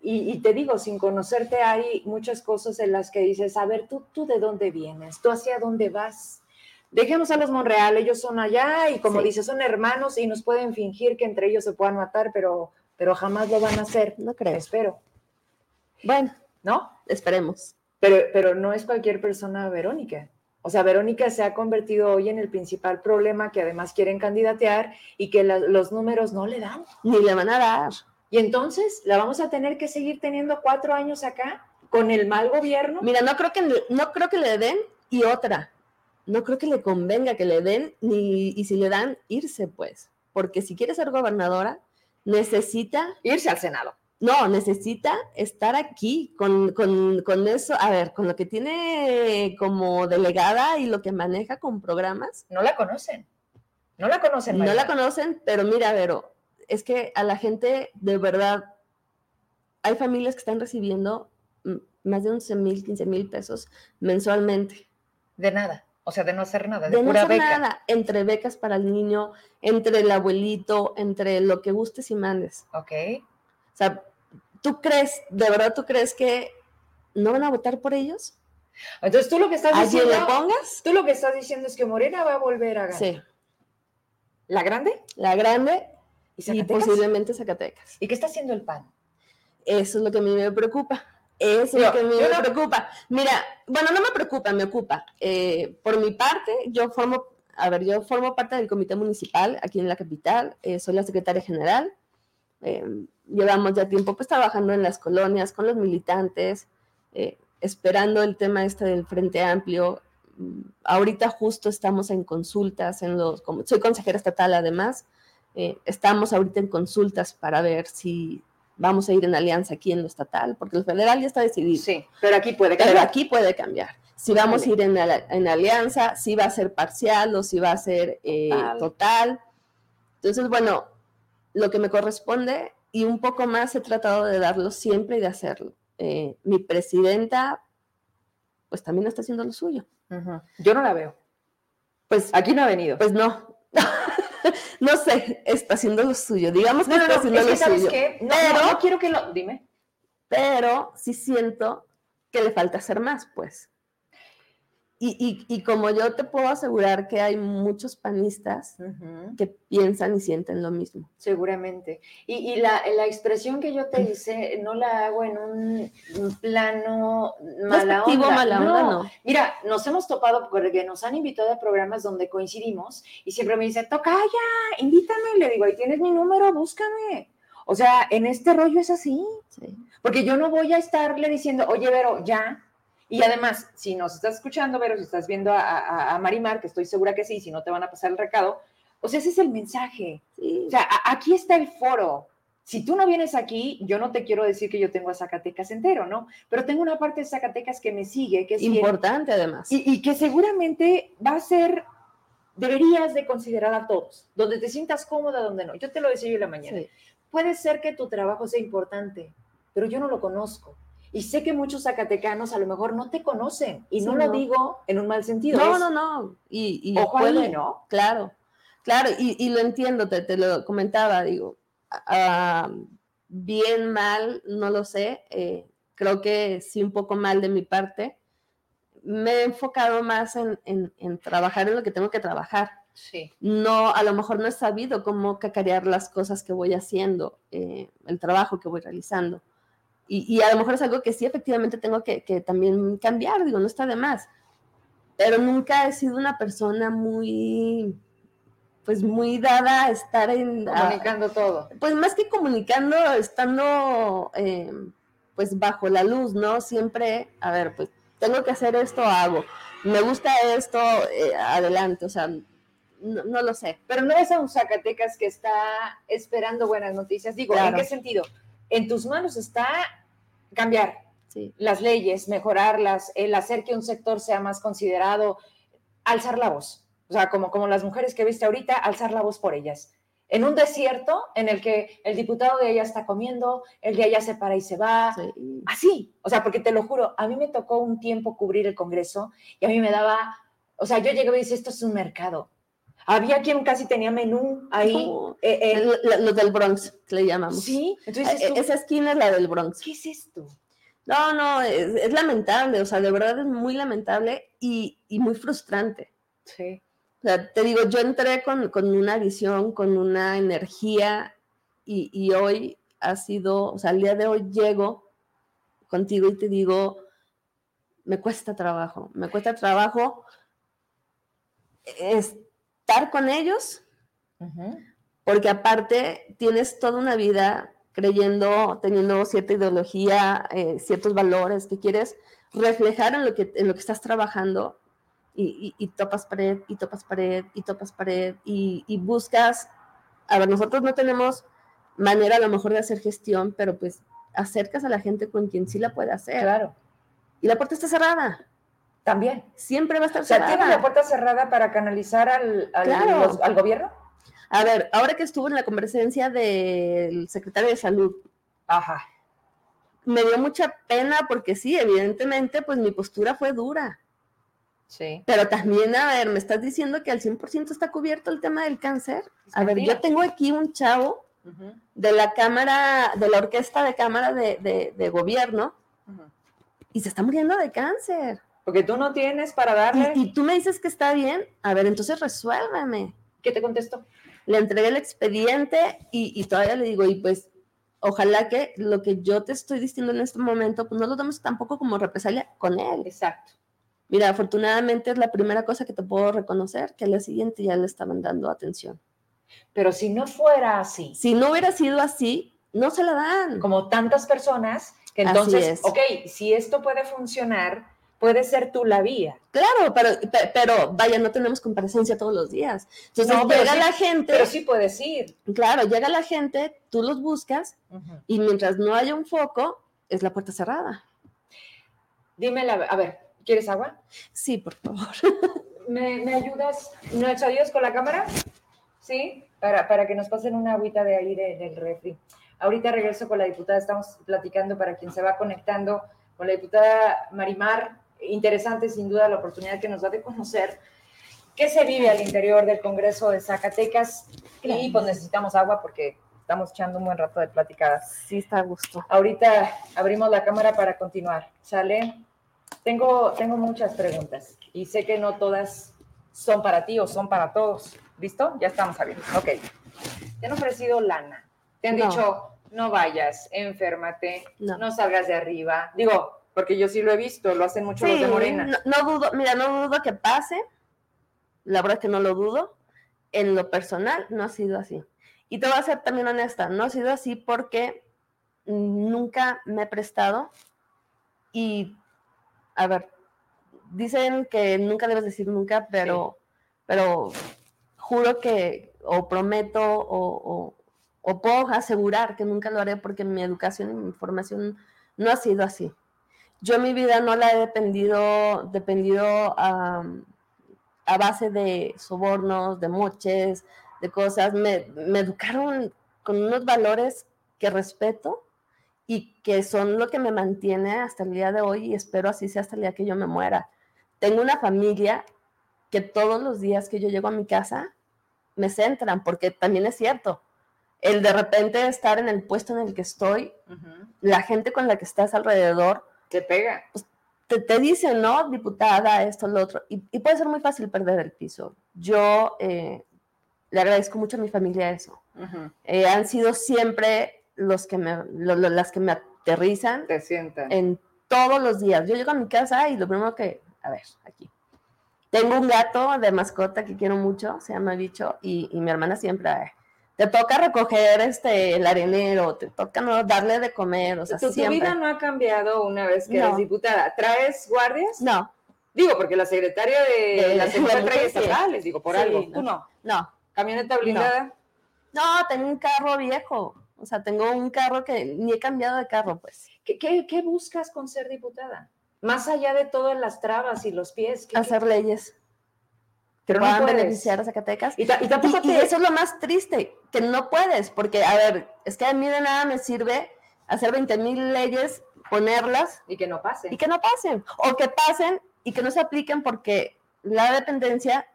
Y, te digo, sin conocerte hay muchas cosas en las que dices, a ver, tú, tú de dónde vienes, tú hacia dónde vas. Dejemos a los Monreal, ellos son allá y como dices, son hermanos y nos pueden fingir que entre ellos se puedan matar, pero, pero jamás lo van a hacer. No creo. Espero. Bueno, ¿no? Esperemos. Pero, pero no es cualquier persona Verónica. O sea, Verónica se ha convertido hoy en el principal problema que además quieren candidatear y que los números no le dan. Ni le van a dar. Y entonces, ¿la vamos a tener que seguir teniendo cuatro años acá con el mal gobierno? Mira, no creo que, no creo que le den y otra. No creo que le convenga que le den ni, y si le dan, irse pues. Porque si quiere ser gobernadora, necesita... Irse al Senado. No, necesita estar aquí con, eso, a ver, con lo que tiene como delegada y lo que maneja con programas. No la conocen. No la conocen. No la conocen, pero mira, Vero, es que a la gente de verdad, hay familias que están recibiendo más de 11 mil, 15 mil pesos mensualmente. De nada. O sea, de no hacer nada, de, no hacer nada, entre becas para el niño, entre el abuelito, entre lo que gustes y mandes. Ok. O sea, ¿tú crees, de verdad tú crees que no van a votar por ellos? Entonces tú lo que estás diciendo. le pongas? Tú lo que estás diciendo es que Morena va a volver a ganar. Sí. ¿La grande? La grande y, posiblemente Zacatecas. ¿Y qué está haciendo el PAN? Eso es lo que a mí me preocupa. Eso es lo que a mí me preocupa. Mira, bueno, no me preocupa, me ocupa. Eh, por mi parte, yo formo, a ver, yo formo parte del comité municipal aquí en la capital, eh, soy la secretaria general. Eh, llevamos ya tiempo pues trabajando en las colonias con los militantes, eh, esperando el tema este del Frente Amplio. Mm, ahorita justo estamos en consultas, en los, como soy consejera estatal además, eh, estamos ahorita en consultas para ver si vamos a ir en alianza aquí en lo estatal, porque el federal ya está decidido. Sí, pero aquí puede cambiar. Pero aquí puede cambiar. Si vamos a ir en, en, alianza, si va a ser parcial o si va a ser eh, total. Entonces, bueno, lo que me corresponde y un poco más he tratado de darlo siempre y de hacerlo. Eh, mi presidenta, pues también está haciendo lo suyo. Yo no la veo. Pues aquí no ha venido. Pues no. no sé, está haciendo lo suyo. Digamos que está haciendo lo suyo. pero no quiero que lo. Dime. Pero sí siento que le falta hacer más, pues. Y, como yo te puedo asegurar que hay muchos panistas que piensan y sienten lo mismo. Seguramente. Y, la, expresión que yo te hice no la hago en un, plano mala onda. Mala onda no. Mira, nos hemos topado porque nos han invitado a programas donde coincidimos y siempre me dice, toca ya, invítame. Le digo, ahí tienes mi número, búscame. O sea, en este rollo es así. Porque yo no voy a estarle diciendo, oye, Vero, ya, y además, si nos estás escuchando, pero si estás viendo a, Marimar, que estoy segura que sí, si no te van a pasar el recado, o sea, ese es el mensaje. O sea, aquí está el foro. Si tú no vienes aquí, yo no te quiero decir que yo tengo a Zacatecas entero, ¿no? Pero tengo una parte de Zacatecas que me sigue, que es importante además. Y, que seguramente va a ser deberías de considerar a todos, donde te sientas cómoda, donde no. Yo te lo decía yo en la mañana. Puede ser que tu trabajo sea importante, pero yo no lo conozco. Y sé que muchos zacatecanos a lo mejor no te conocen, y no, lo digo en un mal sentido. No, no, no. Y, y Ojo puede, ¿no? Claro, claro, y, lo entiendo, te, lo comentaba, digo, ah, bien, mal, no lo sé, eh, creo que sí un poco mal de mi parte. Me he enfocado más en, en, trabajar en lo que tengo que trabajar. Sí. No, a lo mejor no he sabido cómo cacarear las cosas que voy haciendo, eh, el trabajo que voy realizando. Y, y, a lo mejor es algo que sí efectivamente tengo que, que, también cambiar, digo, no está de más. Pero nunca he sido una persona muy, pues muy dada a estar en... Comunicando todo. Pues más que comunicando, estando eh, pues bajo la luz, ¿no? Siempre, a ver, pues tengo que hacer esto, hago. Me gusta esto, eh, adelante, o sea, no, lo sé. Pero no es a un Zacatecas que está esperando buenas noticias. Digo, ¿en qué sentido? En tus manos está cambiar las leyes, mejorarlas, el hacer que un sector sea más considerado, alzar la voz. O sea, como, como las mujeres que viste ahorita, alzar la voz por ellas. En un desierto en el que el diputado de allá está comiendo, el de allá se para y se va, así, o sea, porque te lo juro, a mí me tocó un tiempo cubrir el Congreso y a mí me daba, o sea, yo llegué y decía, esto es un mercado. Había quien casi tenía menú ahí. Eh, eh, los del Bronx, le llamamos. Sí, entonces eh, esa esquina es la del Bronx. ¿Qué es esto? No, no, es, lamentable, o sea, de verdad es muy lamentable y, y muy frustrante. Sí. O sea, te digo, yo entré con, una visión, con una energía y, hoy ha sido, o sea, al día de hoy llego contigo y te digo, me cuesta trabajo, me cuesta trabajo estar con ellos, porque aparte tienes toda una vida creyendo, teniendo cierta ideología, eh, ciertos valores que quieres reflejar en lo que, en lo que estás trabajando y, topas pared, y topas pared, y topas pared, y, buscas, a ver, nosotros no tenemos manera a lo mejor de hacer gestión, pero pues acercas a la gente con quien sí la puede hacer. Claro. Y la puerta está cerrada. También. Siempre va a estar o sea, cerrada. ¿Tienes la puerta cerrada para canalizar al, al, gobierno? A ver, ahora que estuvo en la conversencia del secretario de salud. Ajá. Me dio mucha pena porque sí, evidentemente, pues mi postura fue dura. Sí. Pero también, a ver, me estás diciendo que al 100% está cubierto el tema del cáncer. A ver, yo tengo aquí un chavo de la Cámara, de la Orquesta de Cámara de, Gobierno, y se está muriendo de cáncer. Porque tú no tienes para darle. Y, tú me dices que está bien. A ver, entonces resuélveme. ¿Qué te contestó? Le entregué el expediente y, y, todavía le digo, y pues, ojalá que lo que yo te estoy diciendo en este momento, pues no lo damos tampoco como represalia con él. Exacto. Mira, afortunadamente es la primera cosa que te puedo reconocer, que al día siguiente ya le estaban dando atención. Pero si no fuera así. Si no hubiera sido así, no se la dan. Como tantas personas que entonces, ok, si esto puede funcionar, puede ser tú la vía. Claro, pero, pero vaya, no tenemos comparecencia todos los días. Entonces llega la gente. Pero sí puedes ir. Claro, llega la gente, tú los buscas y mientras no haya un foco, es la puerta cerrada. Dime, a ver, ¿Quieres agua? Sí, por favor. ¿Me, ayudas? ¿No ayudas con la cámara? Sí, para, para que nos pasen una agüita de ahí del refri. Ahorita regreso con la diputada, estamos platicando para quien se va conectando con la diputada Marimar. Interesante, sin duda, la oportunidad que nos da de conocer qué se vive al interior del Congreso de Zacatecas. Y pues necesitamos agua porque estamos echando un buen rato de platicadas. Sí, está a gusto. Ahorita abrimos la cámara para continuar. ¿Sale? Tengo, tengo muchas preguntas y sé que no todas son para ti o son para todos. ¿Listo? Ya estamos abiertos. Ok. Te han ofrecido lana. Te han dicho, no vayas, enférmate, no. salgas de arriba. Digo, porque yo sí lo he visto, lo hacen mucho los de Morena. No, dudo, mira, no dudo que pase. La verdad es que no lo dudo. En lo personal, no ha sido así. Y te voy a ser también honesta, no ha sido así porque nunca me he prestado y a ver, dicen que nunca debes decir nunca, pero, pero juro que, o prometo, o, puedo asegurar que nunca lo haré porque mi educación y mi formación no ha sido así. Yo mi vida no la he dependido, dependido a base de sobornos, de moches, de cosas. Me, me educaron con unos valores que respeto y que son lo que me mantiene hasta el día de hoy y espero así sea hasta el día que yo me muera. Tengo una familia que todos los días que yo llego a mi casa me centran, porque también es cierto, el de repente estar en el puesto en el que estoy, la gente con la que estás alrededor, te pega. Pues, te, te dicen, ¿no? Diputada, esto, lo otro, y, puede ser muy fácil perder el piso. Yo eh, le agradezco mucho a mi familia eso. Eh, han sido siempre los que me, las que me aterrizan. Te sientan. En todos los días. Yo llego a mi casa y lo primero que, a ver, aquí. Tengo un gato de mascota que quiero mucho, se llama Bicho, y, mi hermana siempre, te toca recoger este el arenero, te toca no darle de comer, o sea, ¿Tu, siempre. vida no ha cambiado una vez que eres diputada? ¿Traes guardias? No. Digo, porque la secretaria de, la Secretaría Estatal, digo, por algo. ¿Tú no? No. ¿Camioneta blindada? No. no, tengo un carro viejo. O sea, tengo un carro que ni he cambiado de carro, pues. ¿Qué, qué, buscas con ser diputada? Más allá de todas las trabas y los pies. Hacer leyes. Que puedan beneficiar a Zacatecas. Y, eso es lo más triste, que no puedes, porque, a ver, es que a mí de nada me sirve hacer 20 mil leyes, ponerlas. Y que no pasen. Y que no pasen. O que pasen y que no se apliquen porque la dependencia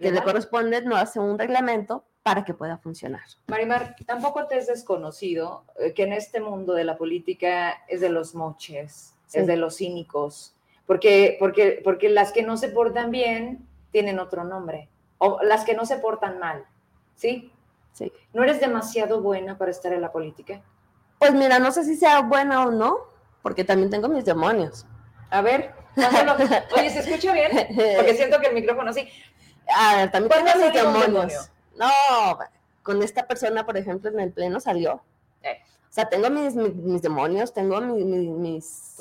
que le corresponde no hace un reglamento para que pueda funcionar. Marimar, tampoco te es desconocido eh, que en este mundo de la política es de los moches, es de los cínicos, porque, porque, porque las que no se portan bien tienen otro nombre, o las que no se portan mal, ¿sí? Sí. ¿No eres demasiado buena para estar en la política? Pues mira, no sé si sea buena o no, porque también tengo mis demonios. A ver, oye, ¿se escucha bien? Porque siento que el micrófono sí. A ver, también tengo mis demonios. No, con esta persona, por ejemplo, en el pleno salió. Eh. O sea, tengo mis, mis, demonios, tengo mis, mis,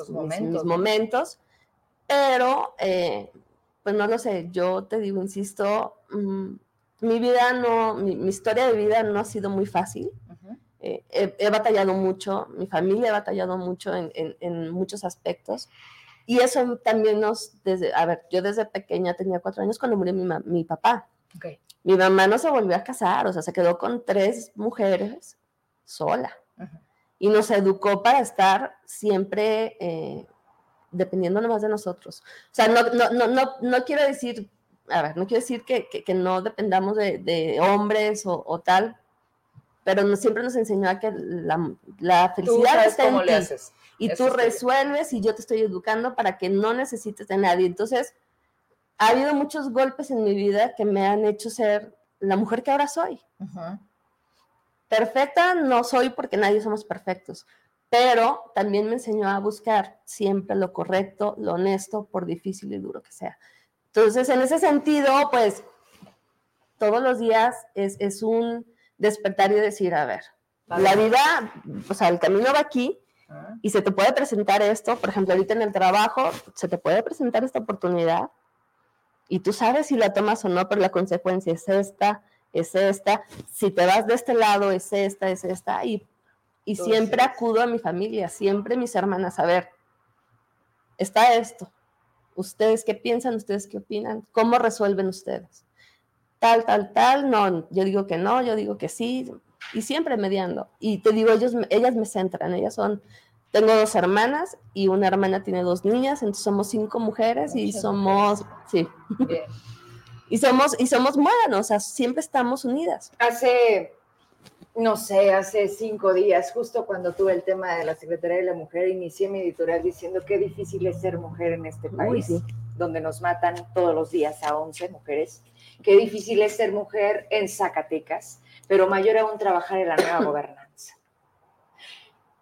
momentos. pero, eh, pues no lo sé, yo te digo, insisto, mm, mi vida no, mi, historia de vida no ha sido muy fácil. Eh, he, batallado mucho, mi familia ha batallado mucho en, en, muchos aspectos. Y eso también nos, desde, a ver, yo desde pequeña tenía cuatro años cuando murió mi, mi papá. Okay. Mi mamá no se volvió a casar, o sea, se quedó con tres mujeres sola. Y nos educó para estar siempre eh, dependiendo nomás de nosotros. O sea, no, no, no, no, quiero decir, a ver, no quiero decir que, que, no dependamos de, de hombres o, tal, pero siempre nos enseñó a que la, la felicidad está en ti. Y tú resuelves y yo te estoy educando para que no necesites de nadie. Entonces, ha habido muchos golpes en mi vida que me han hecho ser la mujer que ahora soy. Perfecta no soy porque nadie somos perfectos, pero también me enseñó a buscar siempre lo correcto, lo honesto, por difícil y duro que sea. Entonces, en ese sentido, pues, todos los días es, un despertar y decir, a ver, la vida, o sea, el camino va aquí y se te puede presentar esto, por ejemplo, ahorita en el trabajo, se te puede presentar esta oportunidad y tú sabes si la tomas o no, pero la consecuencia es esta, es esta, si te vas de este lado es esta, es esta, y, y siempre acudo a mi familia, siempre mis hermanas, a ver, está esto, ustedes qué piensan, ustedes qué opinan, cómo resuelven ustedes, tal, tal, tal, no, yo digo que no, yo digo que sí, y siempre mediando, y te digo, ellos, ellas me centran, ellas son tengo dos hermanas y una hermana tiene dos niñas, entonces somos cinco mujeres y somos, sí. y somos, y somos buenas, o sea, siempre estamos unidas. Hace, no sé, hace cinco días, justo cuando tuve el tema de la Secretaría de la Mujer, inicié mi editorial diciendo qué difícil es ser mujer en este país, donde nos matan todos los días a 11 mujeres. Qué difícil es ser mujer en Zacatecas, pero mayor aún trabajar en la nueva gobernanza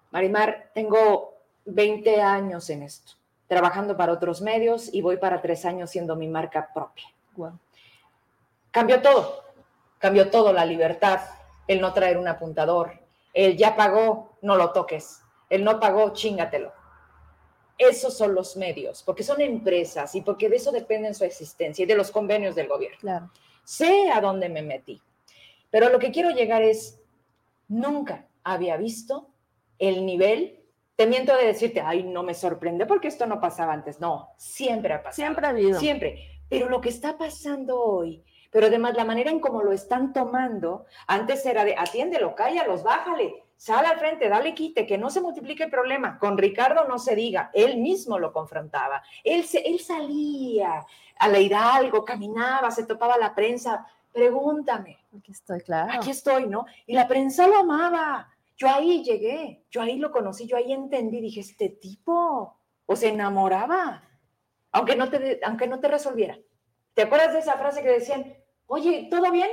Marimar, tengo 20 años en esto, trabajando para otros medios y voy para tres años siendo mi marca propia. Cambió todo, cambió todo, la libertad, el no traer un apuntador, el ya pagó, no lo toques, el no pagó, chingatelo. Esos son los medios, porque son empresas y porque de eso depende su existencia y de los convenios del gobierno. Claro. Sé a dónde me metí, pero lo que quiero llegar es, nunca había visto el nivel te miento de decirte, ay, no me sorprende porque esto no pasaba antes. No, siempre ha pasado. Siempre ha habido. Siempre. Pero lo que está pasando hoy, pero además la manera en cómo lo están tomando, antes era de atiéndelo, cállalos, bájale, sal al frente, dale quite, que no se multiplique el problema. Con Ricardo no se diga, él mismo lo confrontaba. Él, se, él salía a la Hidalgo, caminaba, se topaba la prensa. Pregúntame. Aquí estoy, claro. Aquí estoy, ¿no? Y la prensa lo amaba. Yo ahí llegué, yo ahí lo conocí, yo ahí entendí, dije, este tipo, o se enamoraba, aunque no te, aunque no te resolviera. ¿Te acuerdas de esa frase que decían, oye, ¿todo bien?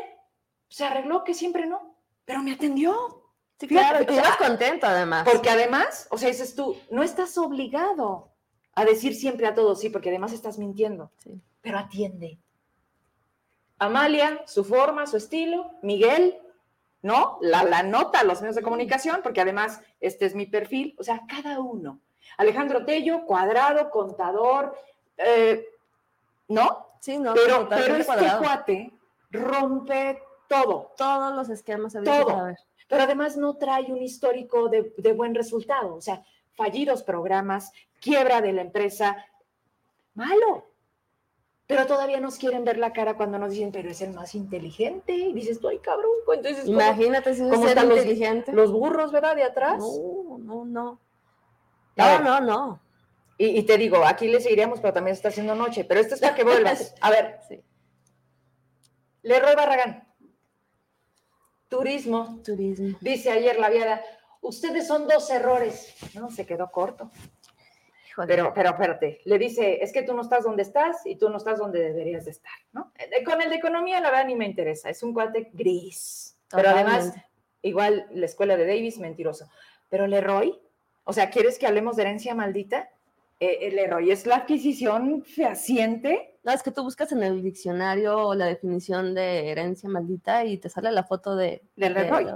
Se arregló, que siempre no, pero me atendió. Sí, claro, te ibas contento además. Porque además, o sea, dices tú, no estás obligado a decir siempre a todos sí, porque además estás mintiendo, sí. pero atiende. Amalia, su forma, su estilo, Miguel, ¿no? La, la nota los medios de comunicación, porque además este es mi perfil, o sea, cada uno. Alejandro Tello, cuadrado, contador, eh, ¿no? Sí, no. Pero, pero este cuate rompe todo. Todos los esquemas. Todo. Pero además no trae un histórico de, de buen resultado, o sea, fallidos programas, quiebra de la empresa, malo pero todavía nos quieren ver la cara cuando nos dicen, pero es el más inteligente. Y dices, ay, cabrón. Entonces, Imagínate si es tan inteligente. Los, burros, ¿verdad? De atrás. No, no, no. No, no, no. Y, te digo, aquí le seguiríamos, pero también está haciendo noche. Pero esto es para que vuelvas. A ver. Sí. Leroy Barragán. Turismo. Turismo. Dice ayer la viada, ustedes son dos errores. No, se quedó corto. Pero, pero espérate, le dice, es que tú no estás donde estás y tú no estás donde deberías de estar, ¿no? Eh, con el de economía, la verdad, ni me interesa, es un cuate gris. Pero además, igual la escuela de Davis, mentiroso. Pero Leroy, o sea, ¿quieres que hablemos de herencia maldita? Eh, el Leroy es la adquisición fehaciente. No, es que tú buscas en el diccionario la definición de herencia maldita y te sale la foto de... Del Leroy.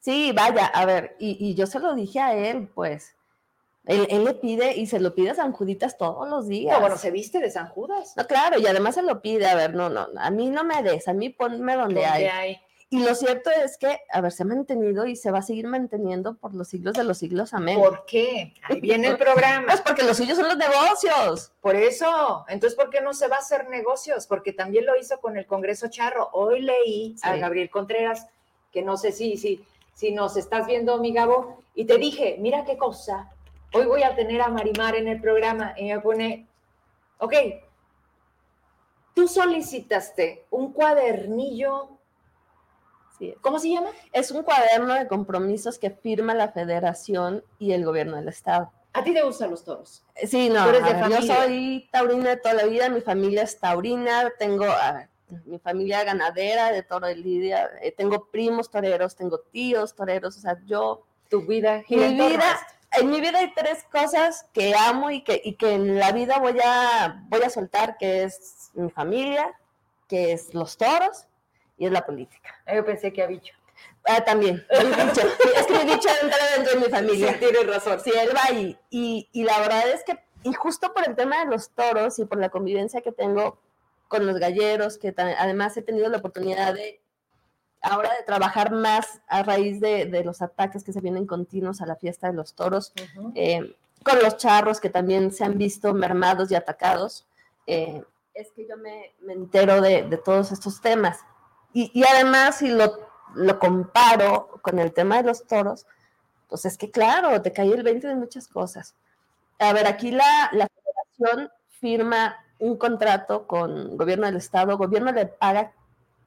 Sí, vaya, a ver, y, y yo se lo dije a él, pues él, le pide y se lo pide a San Juditas todos los días. bueno, se viste de San Judas. No, claro, y además se lo pide, a ver, no, no, a mí no me des, a mí ponme donde, hay. Y lo cierto es que, a ver, se ha mantenido y se va a seguir manteniendo por los siglos de los siglos, amén. ¿Por qué? Ahí viene el programa. Pues porque los suyos son los negocios. Por eso, entonces, ¿por qué no se va a hacer negocios? Porque también lo hizo con el Congreso Charro. Hoy leí a Gabriel Contreras, que no sé si, si, si nos estás viendo, mi Gabo, y te dije, mira qué cosa, hoy voy a tener a Marimar en el programa y me pone, ok, tú solicitaste un cuadernillo. ¿Cómo se llama? Es un cuaderno de compromisos que firma la federación y el gobierno del estado. ¿A ti te gustan los toros? Sí, no. yo soy taurina de toda la vida, mi familia es taurina, tengo mi familia ganadera de toro de lidia, eh, tengo primos toreros, tengo tíos toreros, o sea, yo... Tu vida Mi vida en mi vida hay tres cosas que amo y que, y que en la vida voy a, voy a soltar, que es mi familia, que es los toros y es la política. Ah, yo pensé que ha dicho. Ah, también, dicho. es que mi dicho entra dentro de mi familia. Sí, tienes razón. Sí, él va. Y, y la verdad es que, y justo por el tema de los toros y por la convivencia que tengo con los galleros, que además he tenido la oportunidad de ahora de trabajar más a raíz de, los ataques que se vienen continuos a la fiesta de los toros, eh, con los charros que también se han visto mermados y atacados, eh, es que yo me, entero de, todos estos temas. Y, además, si lo, comparo con el tema de los toros, pues es que claro, te cae el 20 de muchas cosas. A ver, aquí la, la federación firma un contrato con gobierno del estado, gobierno le paga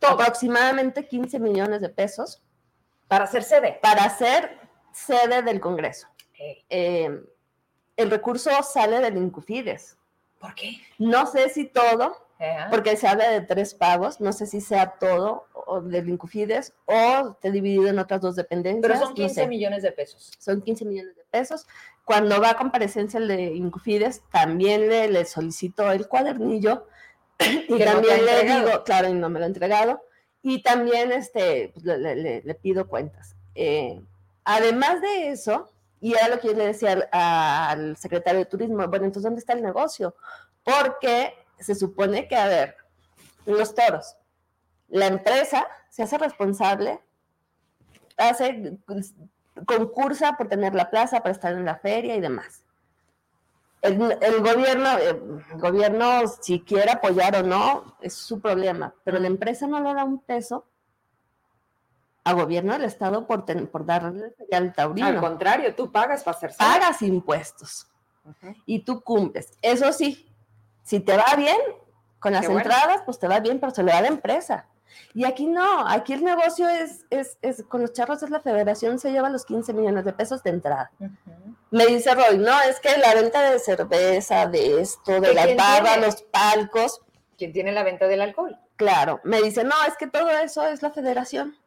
aproximadamente 15 millones de pesos. Para ser sede. Para ser sede del Congreso. Eh, el recurso sale del Incufides. ¿Por qué? No sé si todo, porque se habla de tres pagos, no sé si sea todo o del Incufides o te dividido en otras dos dependencias. Pero son 15 millones de pesos. Son 15 millones de pesos. Cuando va a comparecencia el de Incufides, también le, le solicito el cuadernillo y también le digo, claro, y no me lo ha entregado, y también este, pues, le, pido cuentas. Eh, además de eso, y era lo que yo le decía al, secretario de Turismo, bueno, entonces, ¿dónde está el negocio? Porque se supone que, a ver, los toros, la empresa se hace responsable, hace, pues, concursa por tener la plaza, para estar en la feria y demás. El, gobierno, eh, el gobierno, si quiere apoyar o no, es su problema, pero la empresa no le da un peso al gobierno del Estado por, por darle al taurino. Al contrario, tú pagas para hacer Pagas impuestos y tú cumples. Eso sí, si te va bien con las entradas, pues te va bien, pero se le da la empresa. Y aquí no, aquí el negocio es, es, es, con los charros es la federación, se lleva los 15 millones de pesos de entrada. Me dice Roy, no, es que la venta de cerveza, de esto, de la barra, los palcos. ¿Quién tiene la venta del alcohol? Claro, me dice, no, es que todo eso es la federación.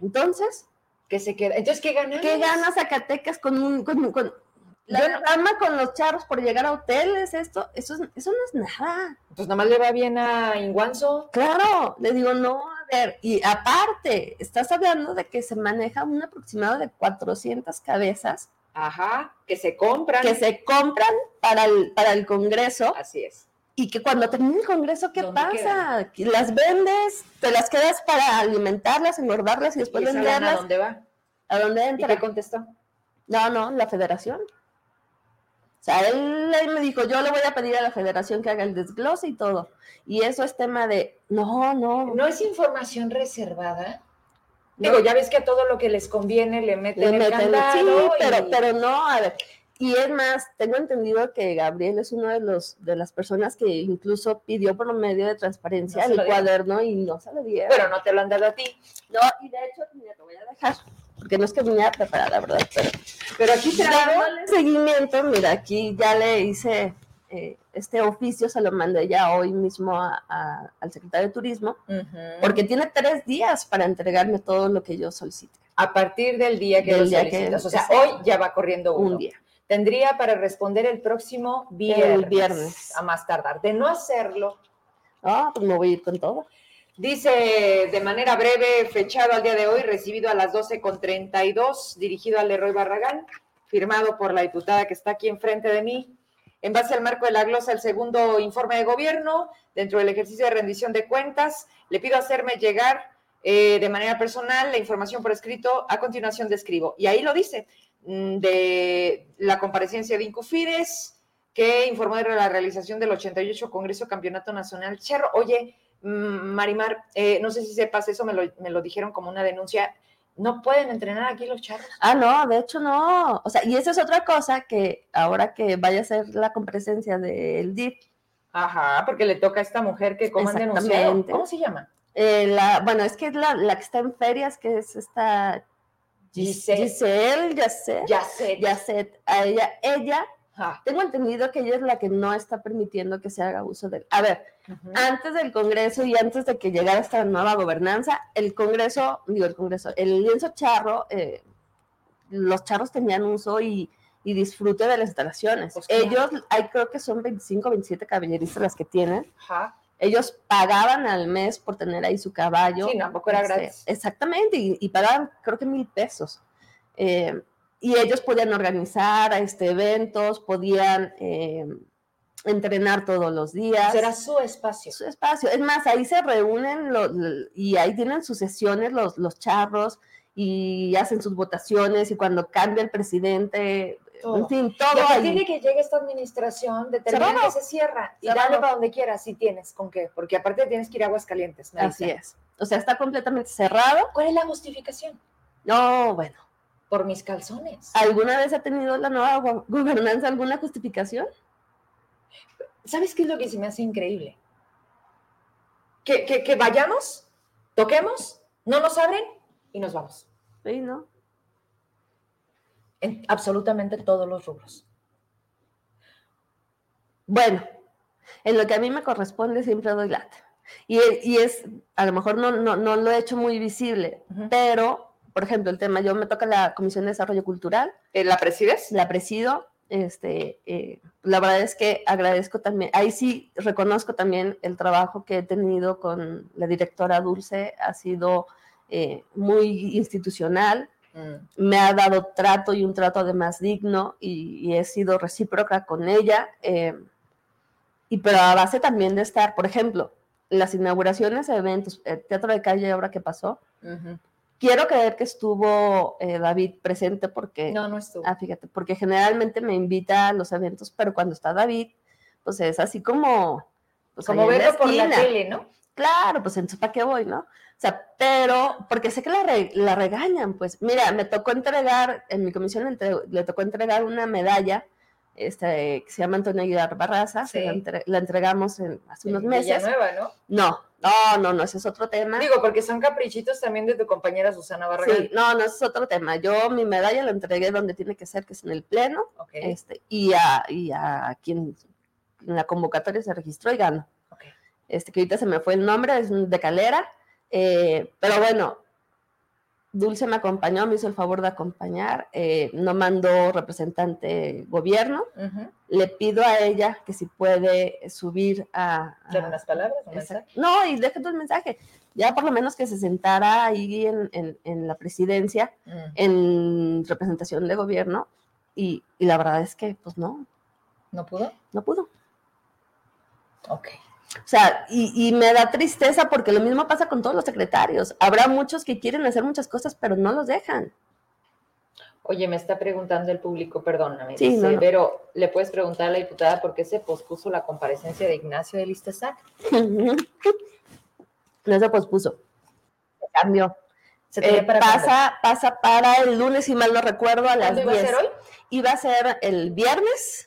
Entonces, ¿qué se queda? Entonces, ¿qué ganas? ¿Qué gana Zacatecas con un, con, con la ama con los charros por llegar a hoteles, esto, eso, eso no es nada. Pues nada más le va bien a Inguanzo. Claro, le digo, no, a ver, y aparte, estás hablando de que se maneja un aproximado de 400 cabezas. Ajá, que se compran. Que se compran para el, para el Congreso. Así es. Y que cuando termine el Congreso, ¿qué pasa? Las vendes, te las quedas para alimentarlas, engordarlas y después venderlas. ¿A dónde va? ¿A dónde entra? ¿Y qué contestó? No, no, la federación. O sea, él, me dijo, yo le voy a pedir a la federación que haga el desglose y todo. Y eso es tema de, no, no. ¿No es información reservada? Digo, ya ves que a todo lo que les conviene le meten, el candado Sí, pero, pero no, a ver, y es más, tengo entendido que Gabriel es uno de los de las personas que incluso pidió por medio de transparencia el cuaderno y no se lo dieron. Pero no te lo han dado a ti. No, y de hecho, mira, te voy a dejar, porque no es que viniera preparada, ¿verdad? Pero, pero aquí traigo seguimiento, mira, aquí ya le hice eh, este oficio, se lo mandé ya hoy mismo al secretario de Turismo, porque tiene tres días para entregarme todo lo que yo solicite. A partir del día que lo solicitas, o sea, hoy ya va corriendo un día tendría para responder el próximo viernes, viernes. a más tardar. De no hacerlo. Ah, pues me voy a ir con todo. Dice de manera breve, fechado al día de hoy, recibido a las 12.32, dirigido al Leroy Barragán, firmado por la diputada que está aquí enfrente de mí. En base al marco de la glosa, el segundo informe de gobierno, dentro del ejercicio de rendición de cuentas, le pido hacerme llegar eh, de manera personal la información por escrito. A continuación describo. Y ahí lo dice. Mm, de la comparecencia de Incofides, que informó de la realización del 88 Congreso Campeonato Nacional Cherro. Oye, Marimar, eh, no sé si sepas eso, me lo, me lo dijeron como una denuncia. ¿No pueden entrenar aquí los charros? Ah, no, de hecho no. O sea, y esa es otra cosa que ahora que vaya a ser la comparecencia del DIF. Ajá, porque le toca a esta mujer que como denunciado. ¿Cómo se llama? Eh, la, bueno, es que es la, la, que está en ferias, que es esta Giselle, Giselle Yasset. Yasset. A ella, ella, tengo entendido que ella es la que no está permitiendo que se haga uso del. A ver, antes del Congreso y antes de que llegara esta nueva gobernanza, el Congreso, digo el Congreso, el lienzo charro, eh, los charros tenían uso y, disfrute de las instalaciones. Pues Ellos, hay creo que son 25, 27 caballeristas las que tienen. Ajá ellos pagaban al mes por tener ahí su caballo. Sí, tampoco era este, gratis. Exactamente, y, pagaban creo que mil pesos. Eh, y ellos podían organizar este, eventos, podían eh, entrenar todos los días. Era su espacio. Su espacio. Es más, ahí se reúnen y ahí tienen sus sesiones los, los charros y hacen sus votaciones y cuando cambia el presidente, en fin, todo. Y tiene que llegue esta administración, determina que se cierra y dale para donde quieras si tienes con qué, porque aparte tienes que ir a aguas calientes. Así es. O sea, está completamente cerrado. ¿Cuál es la justificación? No, bueno. Por mis calzones. ¿Alguna vez ha tenido la nueva gobernanza alguna justificación? ¿Sabes qué es lo que se me hace increíble? Que, que, que vayamos, toquemos, no nos abren y nos vamos. Sí, ¿no? En absolutamente todos los rubros. Bueno, en lo que a mí me corresponde siempre doy lata. Y, y es, a lo mejor no, no, no, lo he hecho muy visible, pero, por ejemplo, el tema, yo me toca la Comisión de Desarrollo Cultural. Eh, ¿La presides? La presido. Este, eh, la verdad es que agradezco también, ahí sí reconozco también el trabajo que he tenido con la directora Dulce, ha sido eh, muy institucional, mm. me ha dado trato y un trato además digno y, he sido recíproca con ella. Eh, y pero a base también de estar, por ejemplo, las inauguraciones de eventos, el Teatro de Calle ahora que pasó, quiero creer que estuvo eh, David presente porque... No, no estuvo. Ah, fíjate, porque generalmente me invita a los eventos, pero cuando está David, pues es así como... Pues como verlo por la tele, ¿no? Claro, pues entonces ¿para qué voy, no? O sea, pero, porque sé que la, la regañan, pues, mira, me tocó entregar, en mi comisión le, tocó entregar una medalla este, que se llama Antonio Aguilar Barraza, la, entregamos en, hace unos meses. Nueva, ¿no? No, no, no, no, ese es otro tema. Digo, porque son caprichitos también de tu compañera Susana Barragán. Sí, no, no, ese es otro tema. Yo mi medalla la entregué donde tiene que ser, que es en el pleno, este, y a, y a quien en la convocatoria se registró y ganó. Este, que ahorita se me fue el nombre, es de Calera, eh, pero bueno, Dulce me acompañó, me hizo el favor de acompañar, eh, no mandó representante gobierno. Le pido a ella que si puede subir a. a unas palabras? no, y deje el mensaje. Ya por lo menos que se sentara ahí en, la presidencia, mm. en representación de gobierno, y, y la verdad es que, pues no. ¿No pudo? No pudo. Ok. O sea, y, me da tristeza porque lo mismo pasa con todos los secretarios. Habrá muchos que quieren hacer muchas cosas, pero no los dejan. Oye, me está preguntando el público, perdóname, sí, pero le puedes preguntar a la diputada por qué se pospuso la comparecencia de Ignacio de Listasac. no se pospuso, se cambió. Se eh, pasa, pasa para el lunes, si mal no recuerdo, a las 10. ¿Iba a ser hoy? Iba a ser el viernes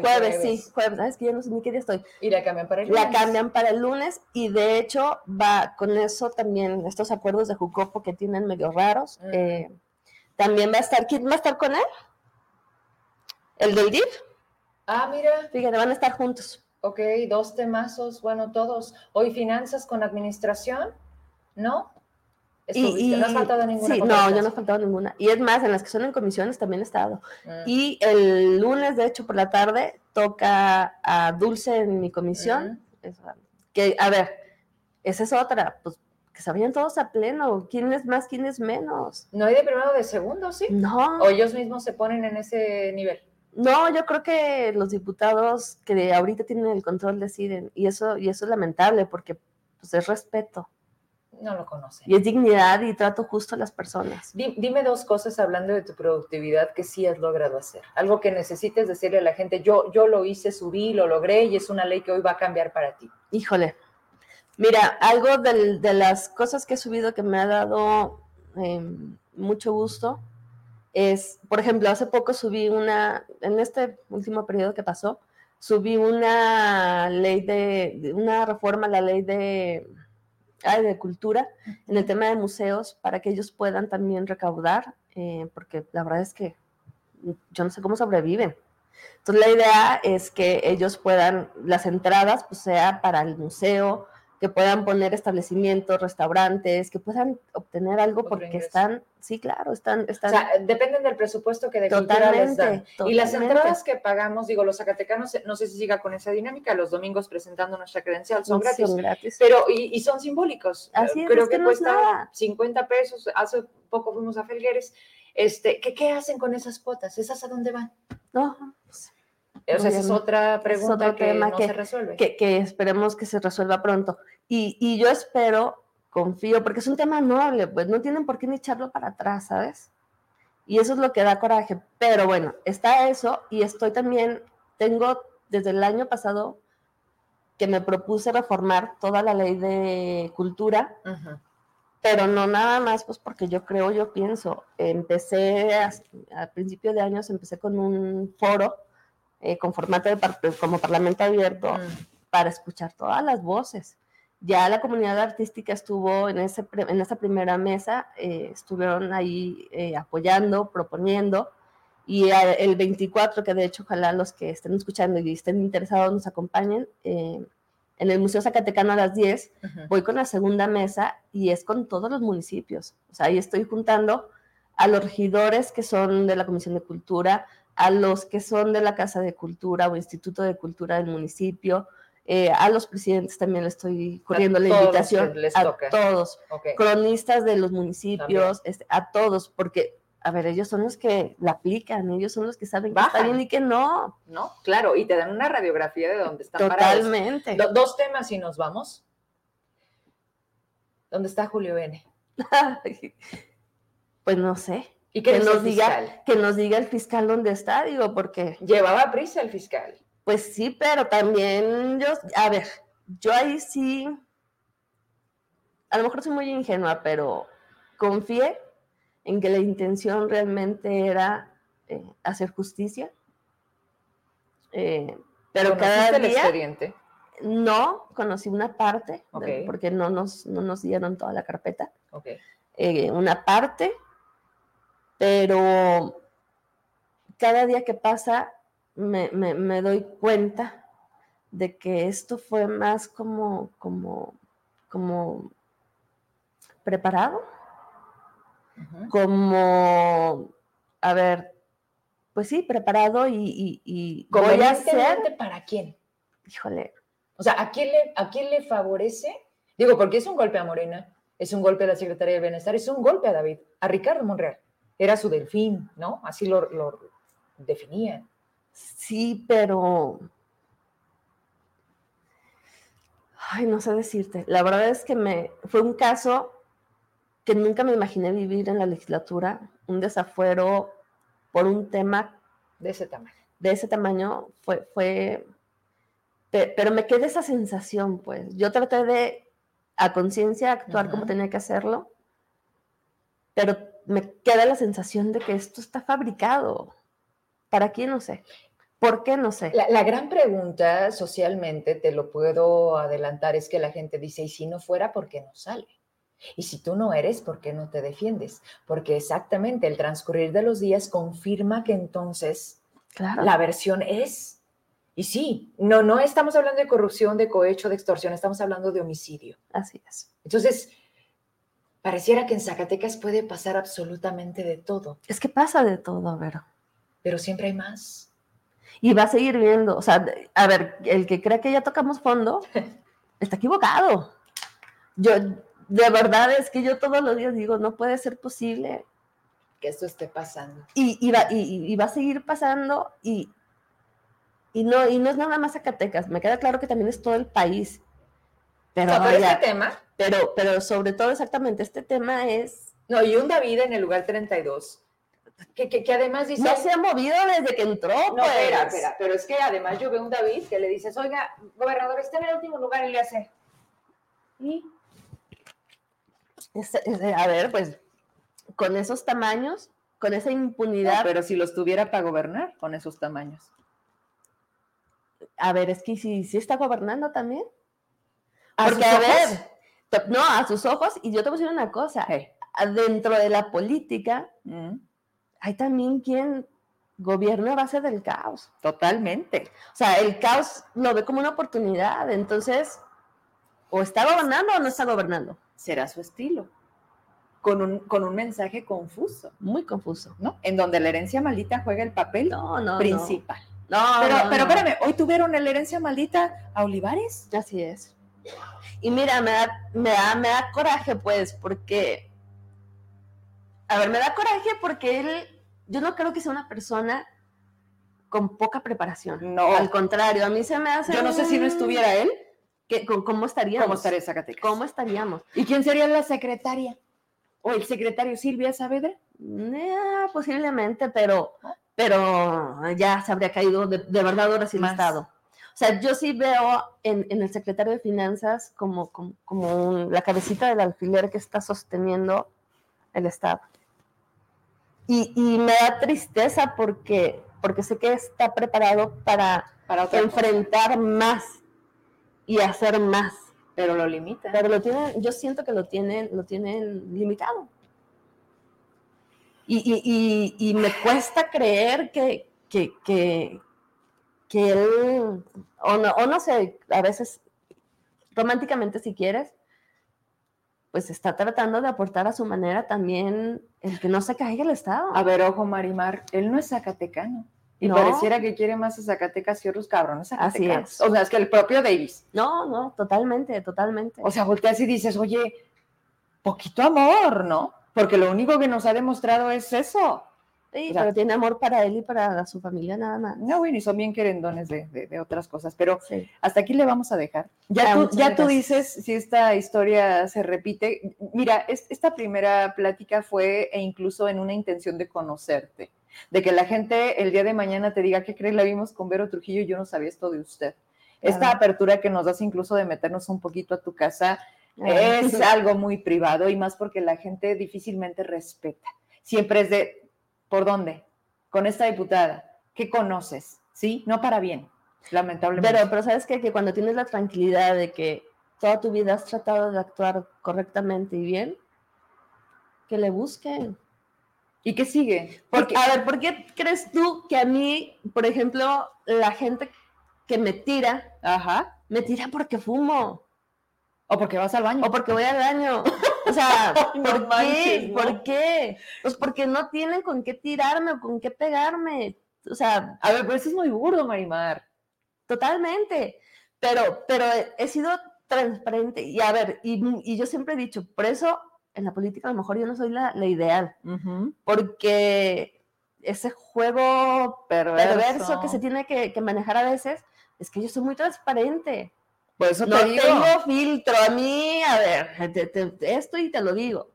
jueves, sí, jueves. Es que ya no sé ni qué día estoy. Y la cambian para el lunes. La cambian para el lunes y de hecho va con eso también estos acuerdos de Jucopo que tienen medio raros. Eh, también va a estar, ¿quién va a estar con él? ¿El del DIF? Ah, mira. Fíjate, van a estar juntos. Ok, dos temazos, bueno, todos. Hoy finanzas con administración, ¿no? Y, ¿No has faltado ninguna? Sí, no, yo no he faltado ninguna. Y es más, en las que son en comisiones también he estado. Mm. Y el lunes, de hecho, por la tarde, toca a Dulce en mi comisión. Mm. Que, a ver, esa es otra, pues que vayan todos a pleno. ¿Quién es más, quién es menos? ¿No hay de primero o de segundo, sí? No. ¿O ellos mismos se ponen en ese nivel? No, yo creo que los diputados que ahorita tienen el control deciden. Y eso, y eso es lamentable porque pues, es respeto no lo conoce. Y es dignidad y trato justo a las personas. Dime dos cosas hablando de tu productividad que sí has logrado hacer. Algo que necesites decirle a la gente, yo, yo lo hice, subí, lo logré y es una ley que hoy va a cambiar para ti. Híjole. Mira, algo de las cosas que he subido que me ha dado em, mucho gusto es, por ejemplo, hace poco subí una, en este último periodo que pasó, subí una ley de, una reforma a la ley de de cultura en el tema de museos para que ellos puedan también recaudar, eh, porque la verdad es que yo no sé cómo sobreviven. Entonces la idea es que ellos puedan, las entradas pues sea para el museo, que puedan poner establecimientos, restaurantes, que puedan obtener algo porque están, sí, claro, están, están. O sea, dependen del presupuesto que de totalmente, Y las entradas que pagamos, digo, los zacatecanos, no sé si siga con esa dinámica, los domingos presentando nuestra credencial son, gratis, son gratis. Pero, y, son simbólicos. Así es, Creo que, cuesta 50 pesos. Hace poco fuimos a Felgueres. Este, ¿qué, ¿Qué hacen con esas cuotas? ¿Esas a dónde van? No, pues, o sea, esa es otra pregunta que no se resuelve. Que, esperemos que se resuelva pronto. Y, yo espero, confío, porque es un tema noble, pues no tienen por qué ni echarlo para atrás, ¿sabes? Y eso es lo que da coraje. Pero bueno, está eso y estoy también, tengo desde el año pasado que me propuse reformar toda la ley de cultura, pero no nada más, pues porque yo creo, yo pienso, empecé a, a principio de años, empecé con un foro eh, con formato de como parlamento abierto mm. para escuchar todas las voces. Ya la comunidad artística estuvo en, ese, en esa primera mesa, eh, estuvieron ahí eh, apoyando, proponiendo, y el 24, que de hecho ojalá los que estén escuchando y estén interesados nos acompañen, en el Museo Zacatecano a las 10, voy con la segunda mesa y es con todos los municipios. O sea, ahí estoy juntando a los regidores que son de la Comisión de Cultura, a los que son de la Casa de Cultura o Instituto de Cultura del municipio, eh, a los presidentes también le estoy corriendo la invitación, a todos, cronistas de los municipios, este, a todos, porque, a ver, ellos son los que la aplican, ellos son los que saben que está bien y que no. No, claro, y te dan una radiografía de dónde están Totalmente. dos temas y nos vamos. ¿Dónde está Julio Bene? pues no sé. ¿Y que nos diga que nos diga el fiscal dónde está, digo, porque llevaba prisa el fiscal. Pues sí, pero también yo, a ver, yo ahí sí, a lo mejor soy muy ingenua, pero confié en que la intención realmente era eh, hacer justicia. Eh, pero cada día, el expediente? No, conocí una parte, porque no nos, no nos dieron toda la carpeta. Eh, una parte, pero cada día que pasa me, me, doy cuenta de que esto fue más como, como, como preparado, como, a ver, pues sí, preparado y, y, voy a hacer... ¿Para quién? Híjole. O sea, ¿a quién, le, ¿a quién le favorece? Digo, porque es un golpe a Morena, es un golpe a la Secretaría de Bienestar, es un golpe a David, a Ricardo Monreal. Era su delfín, ¿no? Así lo, lo definía. Sí, pero... Ay, no sé decirte. La verdad es que me fue un caso que nunca me imaginé vivir en la legislatura, un desafuero por un tema de ese tamaño. De ese tamaño fue, fue, pero me quedé esa sensación, pues. Yo traté de, a conciencia, actuar como tenía que hacerlo, pero me queda la sensación de que esto está fabricado. ¿Para quién? No sé. ¿Por qué? No sé. La, la, gran pregunta socialmente, te lo puedo adelantar, es que la gente dice, ¿y si no fuera, por qué no sale? Y si tú no eres, ¿por qué no te defiendes? Porque exactamente el transcurrir de los días confirma que entonces la versión es. Y sí, no, no estamos hablando de corrupción, de cohecho, de extorsión, estamos hablando de homicidio. Así es. Entonces, pareciera que en Zacatecas puede pasar absolutamente de todo. Es que pasa de todo, Vero. Pero siempre hay más. Y va a seguir viendo. O sea, a ver, el que cree que ya tocamos fondo está equivocado. Yo, de verdad es que yo todos los días digo, no puede ser posible que esto esté pasando. Y, va, y, va a seguir pasando y, y, no, y no es nada más Zacatecas, me queda claro que también es todo el país. Pero, este tema. Pero, pero sobre todo exactamente, este tema es... No, y un David en el lugar 32. Que, que, que, además dice... No se ha movido desde que entró, no, pues. espera, espera, pero es que además yo veo un David que le dices, oiga, gobernador, está en el último lugar y le hace... ¿Y? a ver, pues con esos tamaños, con esa impunidad. pero si los tuviera para gobernar con esos tamaños. A ver, es que si sí, está gobernando también. Porque, a ver, no, a sus ojos, y yo te voy a decir una cosa, dentro de la política, mm. hay también quien gobierna a base del caos. Totalmente. O sea, el caos lo ve como una oportunidad, entonces, o está gobernando o no está gobernando será su estilo. Con un, con un mensaje confuso. Muy confuso. ¿No? En donde la herencia maldita juega el papel principal. No, pero, pero espérame, hoy tuvieron la herencia maldita a Olivares. Así es. Y mira, me da, me da, me da coraje, pues, porque. A ver, me da coraje porque él. Yo no creo que sea una persona con poca preparación. No. Al contrario, a mí se me hace. Yo no sé si no estuviera él ¿Cómo estaríamos? ¿Cómo estaría Zacatecas? ¿Cómo estaríamos? ¿Y quién sería la secretaria? ¿O el secretario Silvia Saavedra? Eh, posiblemente, pero, pero ya se habría caído de, verdad ahora sí el Estado. O sea, yo sí veo en, el secretario de Finanzas como, como, la cabecita del alfiler que está sosteniendo el Estado. Y, me da tristeza porque, porque sé que está preparado para, para enfrentar más y hacer más. Pero lo limita. Pero lo tienen, yo siento que lo tienen, lo tienen limitado. Y, me cuesta creer que, que, que, él, o no, o no sé, a veces románticamente si quieres, pues está tratando de aportar a su manera también el que no se caiga el Estado. A ver, ojo, Marimar, él no es zacatecano. Y pareciera que quiere más a Zacatecas que otros cabrones Así es. O sea, es que el propio Davis. No, no, totalmente, totalmente. O sea, volteas y dices, oye, poquito amor, ¿no? Porque lo único que nos ha demostrado es eso. Sí, pero tiene amor para él y para su familia nada más. No, bueno, y son bien querendones de, de, otras cosas, pero hasta aquí le vamos a dejar. Ya, tú, ya tú dices si esta historia se repite. Mira, esta primera plática fue e incluso en una intención de conocerte, de que la gente el día de mañana te diga, ¿qué crees? La vimos con Vero Trujillo y yo no sabía esto de usted. Esta apertura que nos das incluso de meternos un poquito a tu casa es algo muy privado y más porque la gente difícilmente respeta. Siempre es de, ¿Por dónde? Con esta diputada. ¿Qué conoces? ¿Sí? No para bien, lamentablemente. Pero, pero sabes qué? que cuando tienes la tranquilidad de que toda tu vida has tratado de actuar correctamente y bien, que le busquen. ¿Y qué sigue? Porque, a ver, ¿por qué crees tú que a mí, por ejemplo, la gente que me tira, Ajá. me tira porque fumo? O porque vas al baño. O porque voy al baño. O sea, ¿por qué? ¿Por qué? Pues porque no tienen con qué tirarme o con qué pegarme. O sea. A ver, pero eso es muy burdo, Marimar. Totalmente. Pero, pero he sido transparente. Y a ver, y, yo siempre he dicho, por eso en la política a lo mejor yo no soy la, ideal. Porque ese juego perverso. que se tiene que, que manejar a veces es que yo soy muy transparente. Por eso no tengo filtro. A mí, a ver, esto y te lo digo.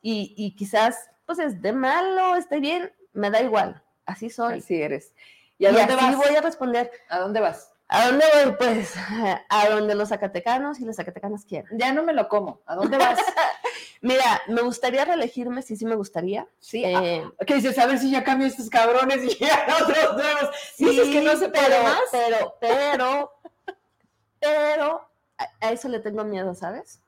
y, quizás, pues es de malo, esté bien, me da igual. Así soy. Así eres. ¿Y a dónde así voy a responder. ¿A dónde vas? ¿A dónde voy? Pues a donde los zacatecanos y las zacatecanas quieran. Ya no me lo como. ¿A dónde vas? Mira, me gustaría reelegirme, sí, sí me gustaría. Sí. Eh, ¿Qué dices? A ver si ya cambio estos cabrones y ya otros nuevos. Sí, es que no se puede más. Pero, pero, pero a, eso le tengo miedo, ¿sabes?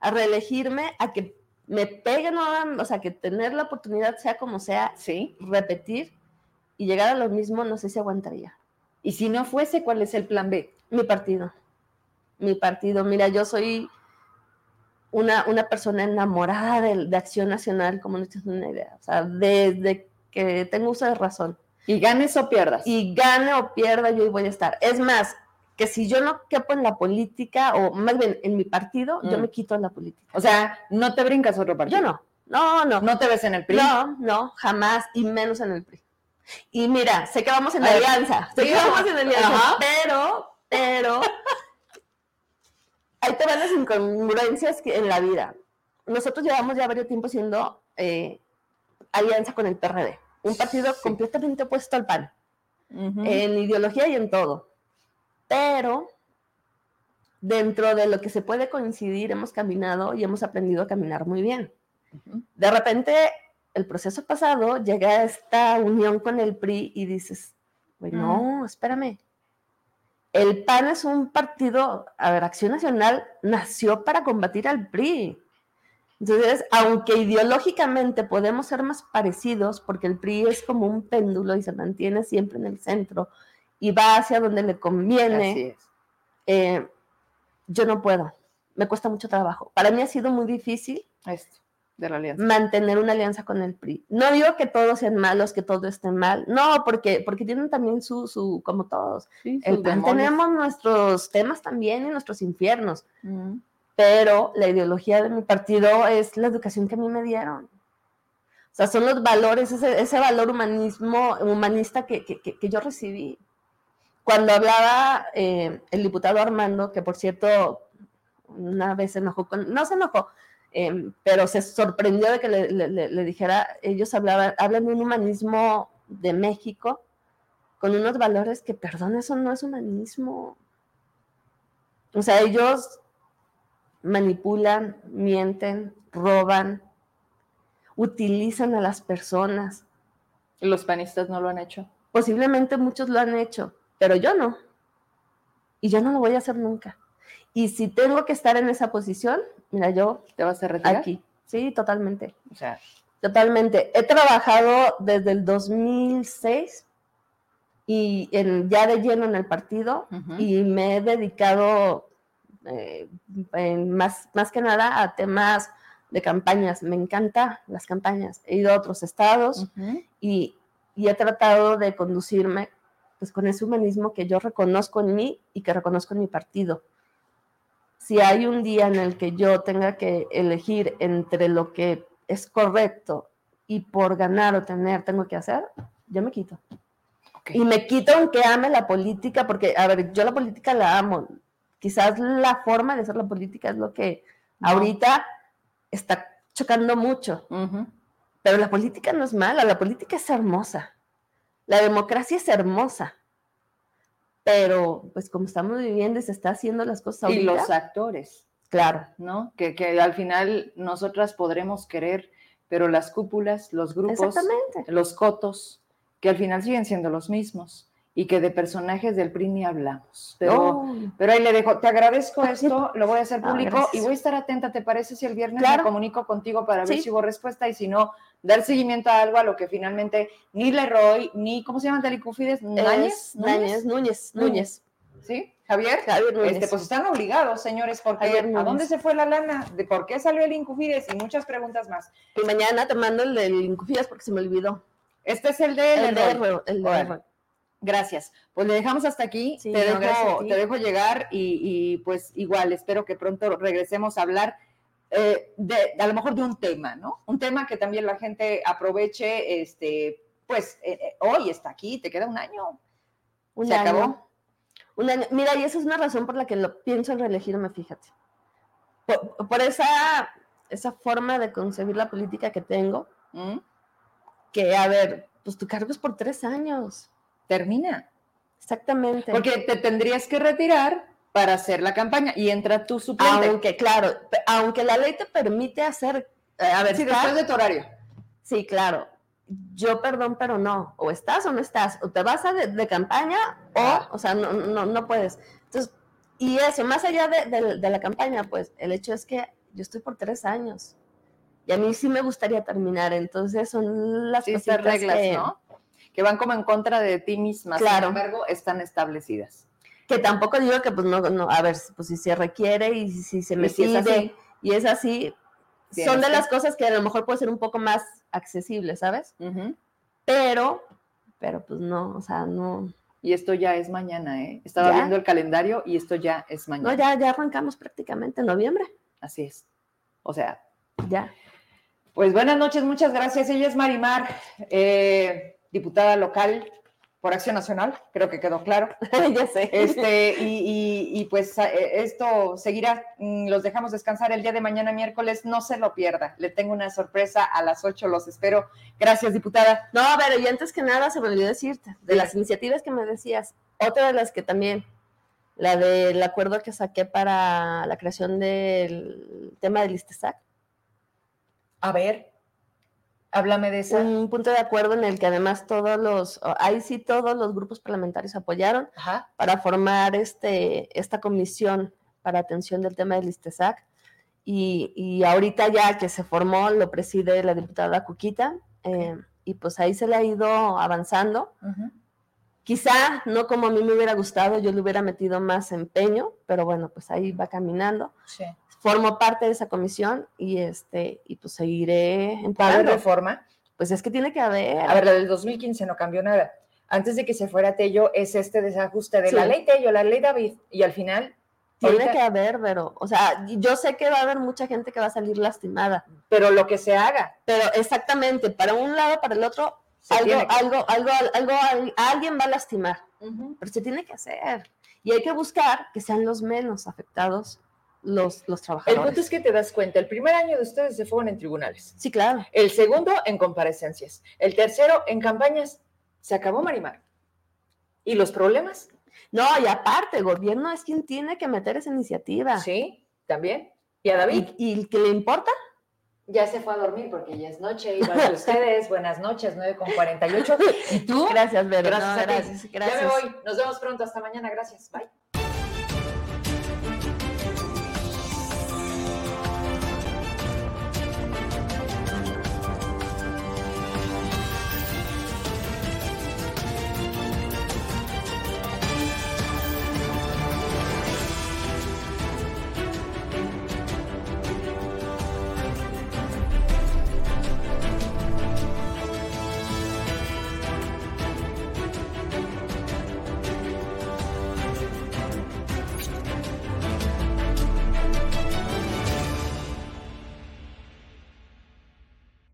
A reelegirme, a que me peguen, o sea, que tener la oportunidad, sea como sea, ¿Sí? repetir y llegar a lo mismo, no sé si aguantaría. Y si no fuese, ¿cuál es el plan B? Mi partido. Mi partido. Mira, yo soy una, una persona enamorada de, de, Acción Nacional, como no tienes una idea. O sea, desde que tengo uso de razón. Y ganes o pierdas. Y gane o pierda, yo voy a estar. Es más, que si yo no quepo en la política, o más bien en mi partido, yo mm. me quito en la política. O sea, no te brincas otro partido. Yo no. No, no. ¿No te ves en el PRI? No, no, jamás, y menos en el PRI. Y mira, sé que vamos en alianza, sé que vamos en alianza, pero, pero, ahí te van las incongruencias que en la vida. Nosotros llevamos ya varios tiempo siendo eh, alianza con el PRD, un partido completamente opuesto al PAN, en ideología y en todo pero dentro de lo que se puede coincidir, hemos caminado y hemos aprendido a caminar muy bien. De repente, el proceso pasado llega a esta unión con el PRI y dices, no, espérame. El PAN es un partido, a ver, Acción Nacional nació para combatir al PRI. Entonces, aunque ideológicamente podemos ser más parecidos, porque el PRI es como un péndulo y se mantiene siempre en el centro, y va hacia donde le conviene, eh, yo no puedo. Me cuesta mucho trabajo. Para mí ha sido muy difícil Esto, de la alianza. mantener una alianza con el PRI. No digo que todos sean malos, que todo esté mal. No, porque, porque tienen también su, su como todos. el PAN tenemos nuestros temas también y nuestros infiernos. Pero la ideología de mi partido es la educación que a mí me dieron. O sea, son los valores, ese, ese valor humanismo, humanista que, que, que yo recibí. Cuando hablaba eh, el diputado Armando, que por cierto, una vez se enojó, con, no se enojó, eh, pero se sorprendió de que le, dijera, ellos hablaban, hablan de un humanismo de México con unos valores que, perdón, eso no es humanismo. O sea, ellos manipulan, mienten, roban, utilizan a las personas. ¿Los panistas no lo han hecho? Posiblemente muchos lo han hecho, pero yo no. Y yo no lo voy a hacer nunca. Y si tengo que estar en esa posición, mira, yo... ¿Te vas a retirar? Aquí. Sí, totalmente. O sea... Totalmente. He trabajado desde el 2006 y en, ya de lleno en el partido y me he dedicado eh, más, más que nada a temas de campañas. Me encanta las campañas. He ido a otros estados y, y, he tratado de conducirme pues con ese humanismo que yo reconozco en mí y que reconozco en mi partido. Si hay un día en el que yo tenga que elegir entre lo que es correcto y por ganar o tener tengo que hacer, yo me quito. Y me quito aunque ame la política, porque, a ver, yo la política la amo. Quizás la forma de hacer la política es lo que ahorita está chocando mucho. Pero la política no es mala, la política es hermosa. La democracia es hermosa. Pero, pues, como estamos viviendo y se está haciendo las cosas ahorita. Y los actores. Claro. ¿No? Que, que al final nosotras podremos querer, pero las cúpulas, los grupos, los cotos, que al final siguen siendo los mismos y que de personajes del PRI ni hablamos. Pero, oh. pero ahí le dejo, te agradezco esto, lo voy a hacer ah, público y voy a estar atenta, ¿te parece si el viernes me comunico contigo para ver si hubo respuesta y si no, dar seguimiento a algo a lo que finalmente ni Leroy, ni, ¿cómo se llama Telicufides? ¿Núñez? Núñez, Núñez, Núñez. ¿Sí? Javier, Javier Núñez. Este, pues están obligados, señores, porque ¿a dónde se fue la lana? ¿De por qué salió el Incufides? Y muchas preguntas más. Y mañana te mando el del Incufides porque se me olvidó. Este es el de... El, de, el de Gracias. Pues le dejamos hasta aquí. te, dejo, te, dejo, llegar y, pues igual espero que pronto regresemos a hablar eh, de, a lo mejor de un tema, ¿no? Un tema que también la gente aproveche, este, pues eh, eh, hoy está aquí, te queda un año. Un ¿Se acabó? Un año. Mira, y esa es una razón por la que lo pienso en reelegirme, fíjate. Por, esa, esa forma de concebir la política que tengo, ¿Mm? que, a ver, pues tu cargo es por tres años termina. Exactamente. Porque te tendrías que retirar para hacer la campaña y entra tu suplente. Aunque, claro, aunque la ley te permite hacer, eh, a ver, sí, después de tu horario. Sí, claro. Yo perdón, pero no. O estás o no estás. O te vas a de, campaña o, o sea, no, no, no puedes. Entonces, y eso, más allá de, de, la campaña, pues el hecho es que yo estoy por tres años. Y a mí sí me gustaría terminar. Entonces, son las sí, reglas, ¿no? que van como en contra de ti misma, claro. sin embargo, están establecidas. Que tampoco digo que, pues, no, no a ver, pues si se requiere y si se me pide y es así, son de las cosas que a lo mejor puede ser un poco más accesible, ¿sabes? Pero, pero pues no, o sea, no. Y esto ya es mañana, ¿eh? Estaba viendo el calendario y esto ya es mañana. No, ya, ya arrancamos prácticamente en noviembre. Así es. O sea, ya. Pues buenas noches, muchas gracias. Ella es Marimar. Eh, diputada local por Acción Nacional, creo que quedó claro. ya sé. Este, y, pues eh, esto seguirá, mm, los dejamos descansar el día de mañana miércoles, no se lo pierda, le tengo una sorpresa a las 8, los espero. Gracias, diputada. No, ver, y antes que nada se me olvidó decirte, de las iniciativas que me decías, otra de las que también, la del acuerdo que saqué para la creación del tema del ISTESAC. A ver, Háblame de eso. Un punto de acuerdo en el que además todos los, ahí sí todos los grupos parlamentarios apoyaron para formar este, esta comisión para atención del tema del ISTESAC. Y, y, ahorita ya que se formó, lo preside la diputada Cuquita, eh, y pues ahí se le ha ido avanzando. Quizá no como a mí me hubiera gustado, yo le hubiera metido más empeño, pero bueno, pues ahí va caminando. Sí formo parte de esa comisión y este y pues seguiré en ¿Va reforma? Pues es que tiene que haber. A ver, la del 2015 no cambió nada. Antes de que se fuera Tello, es este desajuste de la ley Tello, la ley David, y al final... Tiene que haber, pero, o sea, yo sé que va a haber mucha gente que va a salir lastimada. Pero lo que se haga. Pero exactamente, para un lado, para el otro, algo, algo, algo, algo, alguien va a lastimar. Pero se tiene que hacer. Y hay que buscar que sean los menos afectados los, trabajadores. El punto es que te das cuenta, el primer año de ustedes se fueron en tribunales. Sí, claro. El segundo en comparecencias. El tercero en campañas. Se acabó Marimar. ¿Y los problemas? No, y aparte, el gobierno es quien tiene que meter esa iniciativa. Sí, también. ¿Y a David? ¿Y, y qué le importa? Ya se fue a dormir porque ya es noche. Igual que ustedes, buenas noches, 9 con 48. ¿Y tú? Gracias, Vero. Gracias, gracias, gracias. Ya me voy. Nos vemos pronto. Hasta mañana. Gracias. Bye.